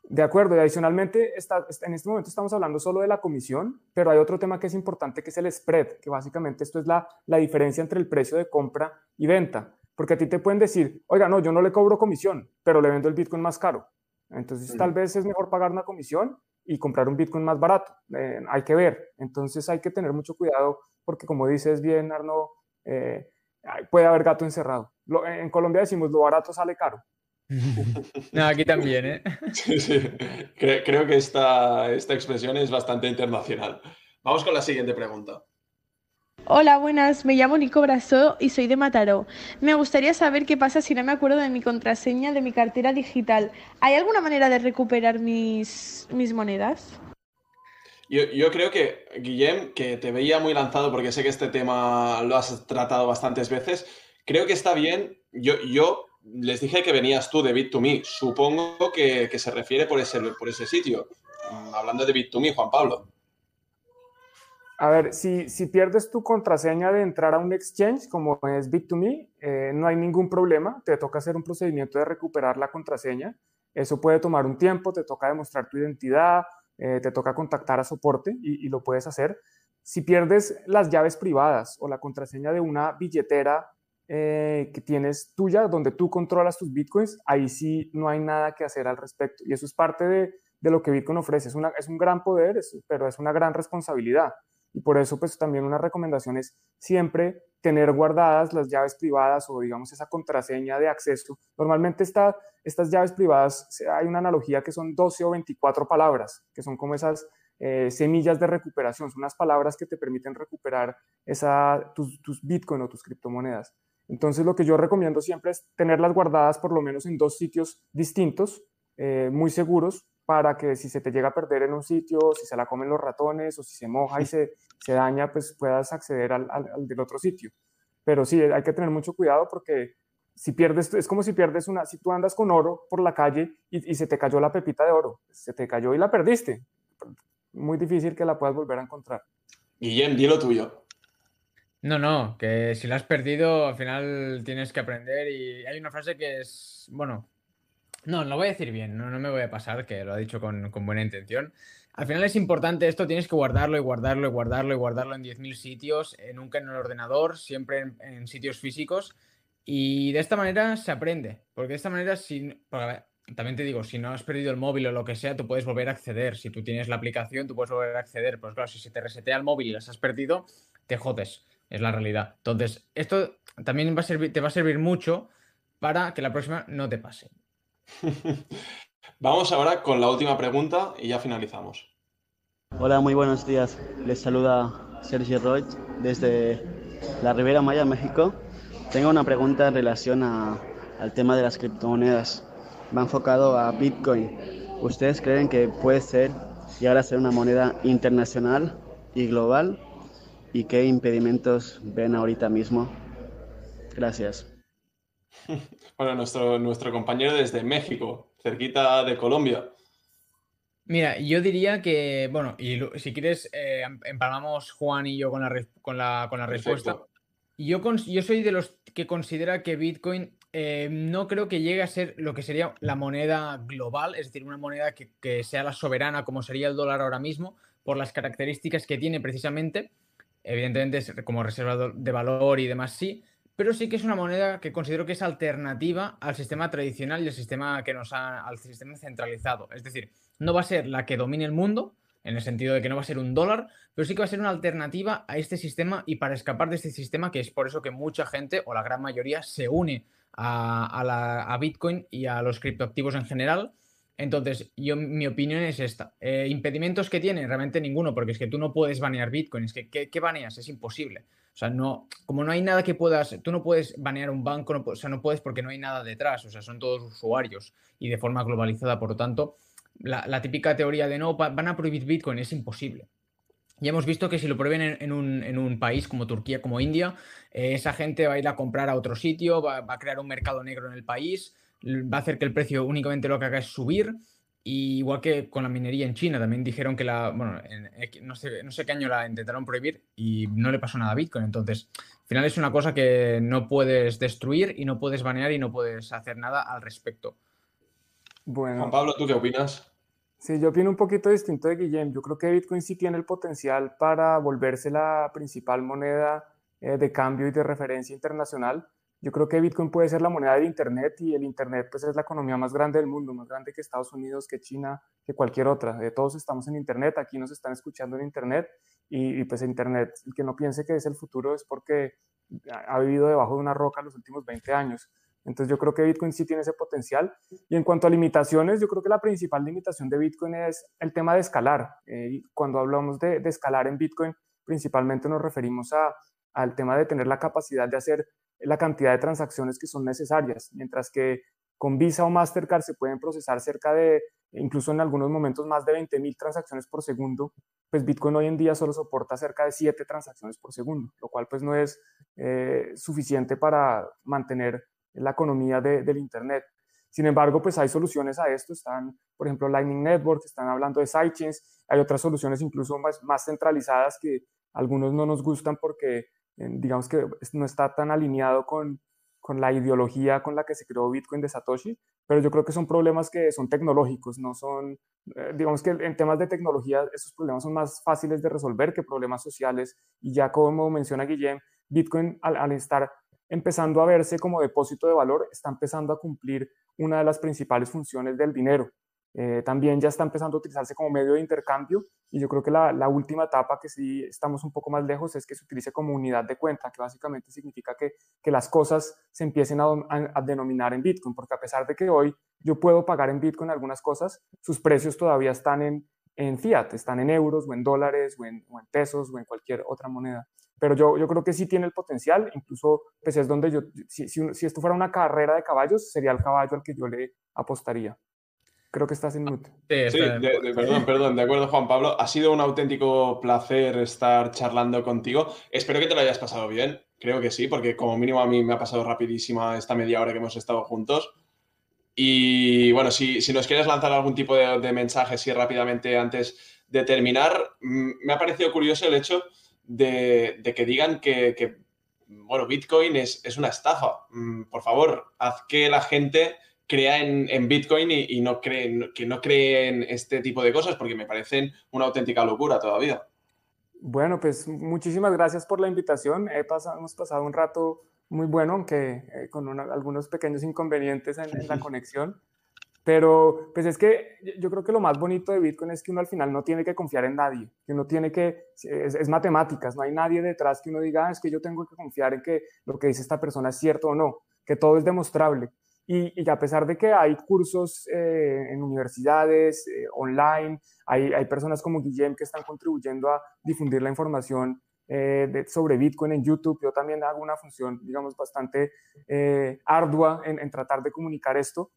Speaker 3: De acuerdo, y adicionalmente, en este momento estamos hablando solo de la comisión, pero hay otro tema que es importante, que es el spread, que básicamente esto es la, la diferencia entre el precio de compra y venta. Porque a ti te pueden decir, oiga, no, yo no le cobro comisión, pero le vendo el Bitcoin más caro. Entonces, tal vez es mejor pagar una comisión y comprar un Bitcoin más barato. Eh, hay que ver. Entonces, hay que tener mucho cuidado porque, como dices bien, Arno, eh, puede haber gato encerrado. en Colombia decimos lo barato sale caro.
Speaker 2: no, aquí también, ¿eh?
Speaker 1: Sí, sí. Creo, que esta, esta expresión es bastante internacional. Vamos con la siguiente pregunta.
Speaker 7: Hola, buenas. Me llamo Nico Brasó y soy de Mataró. Me gustaría saber qué pasa si no me acuerdo de mi contraseña de mi cartera digital. ¿Hay alguna manera de recuperar mis, mis monedas?
Speaker 1: Yo, creo que, Guillem, que te veía muy lanzado porque sé que este tema lo has tratado bastantes veces, creo que está bien. Yo, yo les dije que venías tú de Bit2Me. Supongo que, se refiere por ese, por ese sitio. Mm, hablando de Bit2Me, Juan Pablo.
Speaker 3: A ver, si, si, pierdes tu contraseña de entrar a un exchange como es Bit2Me, eh, no hay ningún problema. Te toca hacer un procedimiento de recuperar la contraseña. Eso puede tomar un tiempo, te toca demostrar tu identidad, eh, te toca contactar a soporte y, lo puedes hacer. Si pierdes las llaves privadas o la contraseña de una billetera eh, que tienes tuya, donde tú controlas tus bitcoins, ahí sí no hay nada que hacer al respecto. Y eso es parte de, lo que Bitcoin ofrece. Es, una, es un gran poder, pero es una gran responsabilidad. Y por eso, pues también una recomendación es siempre tener guardadas las llaves privadas o digamos esa contraseña de acceso. Normalmente esta, estas llaves privadas, hay una analogía que son 12 o 24 palabras, que son como esas eh, semillas de recuperación, son unas palabras que te permiten recuperar esa, tus, tus Bitcoin o tus criptomonedas. Entonces lo que yo recomiendo siempre es tenerlas guardadas por lo menos en dos sitios distintos, eh, muy seguros, para que si se te llega a perder en un sitio, si se la comen los ratones o si se moja y se, se daña, pues puedas acceder al, al, del otro sitio. Pero sí, hay que tener mucho cuidado porque si pierdes, es como si pierdes una, si tú andas con oro por la calle y, y, se te cayó la pepita de oro, se te cayó y la perdiste. Muy difícil que la puedas volver a encontrar.
Speaker 1: Guillem, di lo tuyo.
Speaker 2: No, no, que si la has perdido, al final tienes que aprender y hay una frase que es, bueno, no, lo voy a decir bien, no, no me voy a pasar, que lo ha dicho con, buena intención. Al final es importante esto, tienes que guardarlo y guardarlo y guardarlo y guardarlo en 10.000 sitios, eh, nunca en el ordenador, siempre en, sitios físicos. Y de esta manera se aprende, porque de esta manera, si, también te digo, si no has perdido el móvil o lo que sea, tú puedes volver a acceder. Si tú tienes la aplicación, tú puedes volver a acceder. Pues claro, si se te resetea el móvil y las has perdido, te jodes. Es la realidad. Entonces, esto también va a servir, te va a servir mucho para que la próxima no te pase.
Speaker 1: Vamos ahora con la última pregunta y ya finalizamos.
Speaker 8: Hola, muy buenos días. Les saluda Sergio Roig desde la Ribera Maya, México. Tengo una pregunta en relación al tema de las criptomonedas. Va enfocado a Bitcoin. ¿Ustedes creen que puede ser llegar a ser una moneda internacional y global? y qué impedimentos ven ahorita mismo. Gracias.
Speaker 1: Bueno, nuestro, nuestro compañero desde México, cerquita de Colombia.
Speaker 2: Mira, yo diría que, bueno, y si quieres, eh, em, empalmamos Juan y yo con la, con la, con la respuesta. Yo, yo soy de los que considera que Bitcoin eh, no creo que llegue a ser lo que sería la moneda global, es decir, una moneda que, que, sea la soberana como sería el dólar ahora mismo, por las características que tiene precisamente. Evidentemente, como reserva de valor y demás, sí, pero sí que es una moneda que considero que es alternativa al sistema tradicional y al sistema que nos ha, al sistema centralizado. Es decir, no va a ser la que domine el mundo, en el sentido de que no va a ser un dólar, pero sí que va a ser una alternativa a este sistema y para escapar de este sistema, que es por eso que mucha gente, o la gran mayoría, se une a, a Bitcoin y a los criptoactivos en general. Entonces, yo, mi opinión es esta. Eh, ¿Impedimentos que tiene? Realmente ninguno, porque es que tú no puedes banear Bitcoin. Es que, ¿qué, baneas? Es imposible. O sea, no, como no hay nada que puedas, tú no puedes banear un banco, no, o sea, no puedes porque no hay nada detrás, o sea, son todos usuarios y de forma globalizada, por lo tanto, la, típica teoría de no, van a prohibir Bitcoin es imposible. Ya hemos visto que si lo prohíben en, un, país como Turquía, como India, eh, esa gente va a ir a comprar a otro sitio, va, va, a crear un mercado negro en el país, va a hacer que el precio únicamente lo que haga es subir igual que con la minería en China, también dijeron que la, bueno, no, sé, no sé qué año la intentaron prohibir y no le pasó nada a Bitcoin. Entonces, al final es una cosa que no puedes destruir y no puedes banear y no puedes hacer nada al respecto.
Speaker 1: Bueno. Juan Pablo, ¿tú qué opinas?
Speaker 3: Sí, yo opino un poquito distinto de Guillem. Yo creo que Bitcoin sí tiene el potencial para volverse la principal moneda eh, de cambio y de referencia internacional yo creo que Bitcoin puede ser la moneda del Internet y el Internet pues es la economía más grande del mundo, más grande que Estados Unidos, que China, que cualquier otra. De todos estamos en Internet, aquí nos están escuchando en Internet y, pues Internet, el que no piense que es el futuro es porque ha vivido debajo de una roca los últimos 20 años. Entonces yo creo que Bitcoin sí tiene ese potencial. Y en cuanto a limitaciones, yo creo que la principal limitación de Bitcoin es el tema de escalar. Eh, cuando hablamos de, de, escalar en Bitcoin, principalmente nos referimos a, al tema de tener la capacidad de hacer la cantidad de transacciones que son necesarias, mientras que con Visa o Mastercard se pueden procesar cerca de, incluso en algunos momentos, más de 20.000 transacciones por segundo, pues Bitcoin hoy en día solo soporta cerca de 7 transacciones por segundo, lo cual pues no es eh, suficiente para mantener la economía del Internet. Sin embargo, pues hay soluciones a esto, están, por ejemplo, Lightning Network, están hablando de sidechains, hay otras soluciones incluso más, más centralizadas que algunos no nos gustan porque digamos que no está tan alineado con, con la ideología con la que se creó Bitcoin de Satoshi, pero yo creo que son problemas que son tecnológicos, no son, eh, digamos que en temas de tecnología esos problemas son más fáciles de resolver que problemas sociales. Y ya como menciona Guillem, Bitcoin al, al estar empezando a verse como depósito de valor, está empezando a cumplir una de las principales funciones del dinero, eh, también ya está empezando a utilizarse como medio de intercambio y yo creo que la, última etapa que sí estamos un poco más lejos es que se utilice como unidad de cuenta, que básicamente significa que, que las cosas se empiecen a, denominar en Bitcoin, porque a pesar de que hoy yo puedo pagar en Bitcoin algunas cosas, sus precios todavía están en, en fiat, están en euros o en dólares o en, pesos o en cualquier otra moneda. Pero yo, yo creo que sí tiene el potencial, incluso pues es donde yo, si, si esto fuera una carrera de caballos, sería el caballo al que yo le apostaría. Creo que estás en mute.
Speaker 1: Sí, perdón, perdón, de acuerdo Juan Pablo. Ha sido un auténtico placer estar charlando contigo. Espero que te lo hayas pasado bien. Creo que sí, porque como mínimo a mí me ha pasado rapidísima esta media hora que hemos estado juntos. Y bueno, si, si nos quieres lanzar algún tipo de, de mensaje así rápidamente antes de terminar, mm, me ha parecido curioso el hecho de, de que digan que, que, bueno, Bitcoin es, es una estafa. Mm, por favor, haz que la gente crea en, Bitcoin y, no creen, que no creen este tipo de cosas porque me parecen una auténtica locura todavía.
Speaker 3: Bueno, pues muchísimas gracias por la invitación. He pasado, hemos pasado un rato muy bueno, aunque eh, con algunos pequeños inconvenientes en, la conexión. Pero pues es que yo creo que lo más bonito de Bitcoin es que uno al final no tiene que confiar en nadie, que uno tiene que, es, matemáticas, no hay nadie detrás que uno diga, ah, es que yo tengo que confiar en que lo que dice esta persona es cierto o no, que todo es demostrable. Y, a pesar de que hay cursos eh, en universidades, eh, online, hay, hay, personas como Guillem que están contribuyendo a difundir la información eh, sobre Bitcoin en YouTube. Yo también hago una función, digamos, bastante ardua en, tratar de comunicar esto.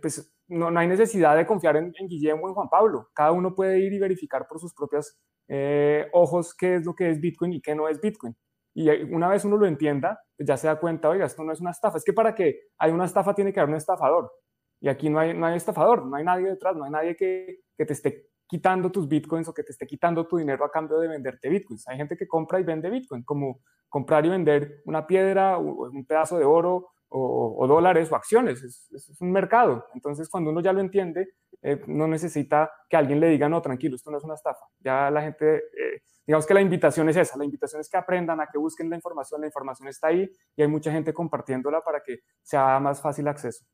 Speaker 3: pues no, no, hay necesidad de confiar en, en, Guillem o en Juan Pablo. Cada uno puede ir y verificar por sus propias eh, ojos qué es lo que es Bitcoin y qué no es Bitcoin. Y una vez uno lo entienda, pues ya se da cuenta, oiga, esto no es una estafa. Es que para que haya una estafa tiene que haber un estafador. Y aquí no hay, no hay estafador, no hay nadie detrás, no hay nadie que, que te esté quitando tus bitcoins o que te esté quitando tu dinero a cambio de venderte bitcoins. Hay gente que compra y vende bitcoin, como comprar y vender una piedra o un pedazo de oro o, dólares o acciones. Es, un mercado. Entonces, cuando uno ya lo entiende, eh, no necesita que alguien le diga, no, tranquilo, esto no es una estafa. Ya la gente, eh, digamos que la invitación es esa, la invitación es que aprendan, a que busquen la información, la información está ahí y hay mucha gente compartiéndola para que sea más fácil acceso.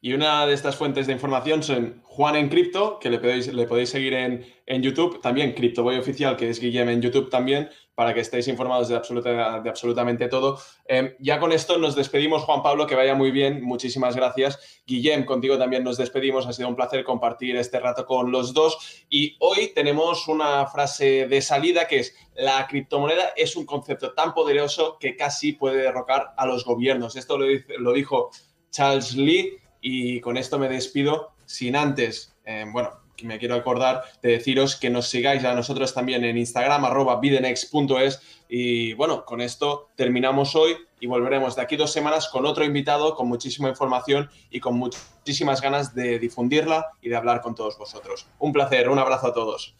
Speaker 1: Y una de estas fuentes de información son Juan en Cripto, que le podéis, le podéis seguir en, en YouTube, también CryptoBoy Oficial, que es Guillem en YouTube también, para que estéis informados de, absoluta, de absolutamente todo. Em, ya con esto nos despedimos, Juan Pablo, que vaya muy bien, muchísimas gracias. Guillem, contigo también nos despedimos, ha sido un placer compartir este rato con los dos. Y hoy tenemos una frase de salida que es, la criptomoneda es un concepto tan poderoso que casi puede derrocar a los gobiernos. Esto lo, lo dijo Charles Lee y con esto me despido sin antes, eh, bueno, me quiero acordar de deciros que nos sigáis a nosotros también en Instagram, arroba bidenex.es. Y bueno, con esto terminamos hoy y volveremos de aquí dos semanas con otro invitado, con muchísima información y con muchísimas ganas de difundirla y de hablar con todos vosotros. Un placer, un abrazo a todos.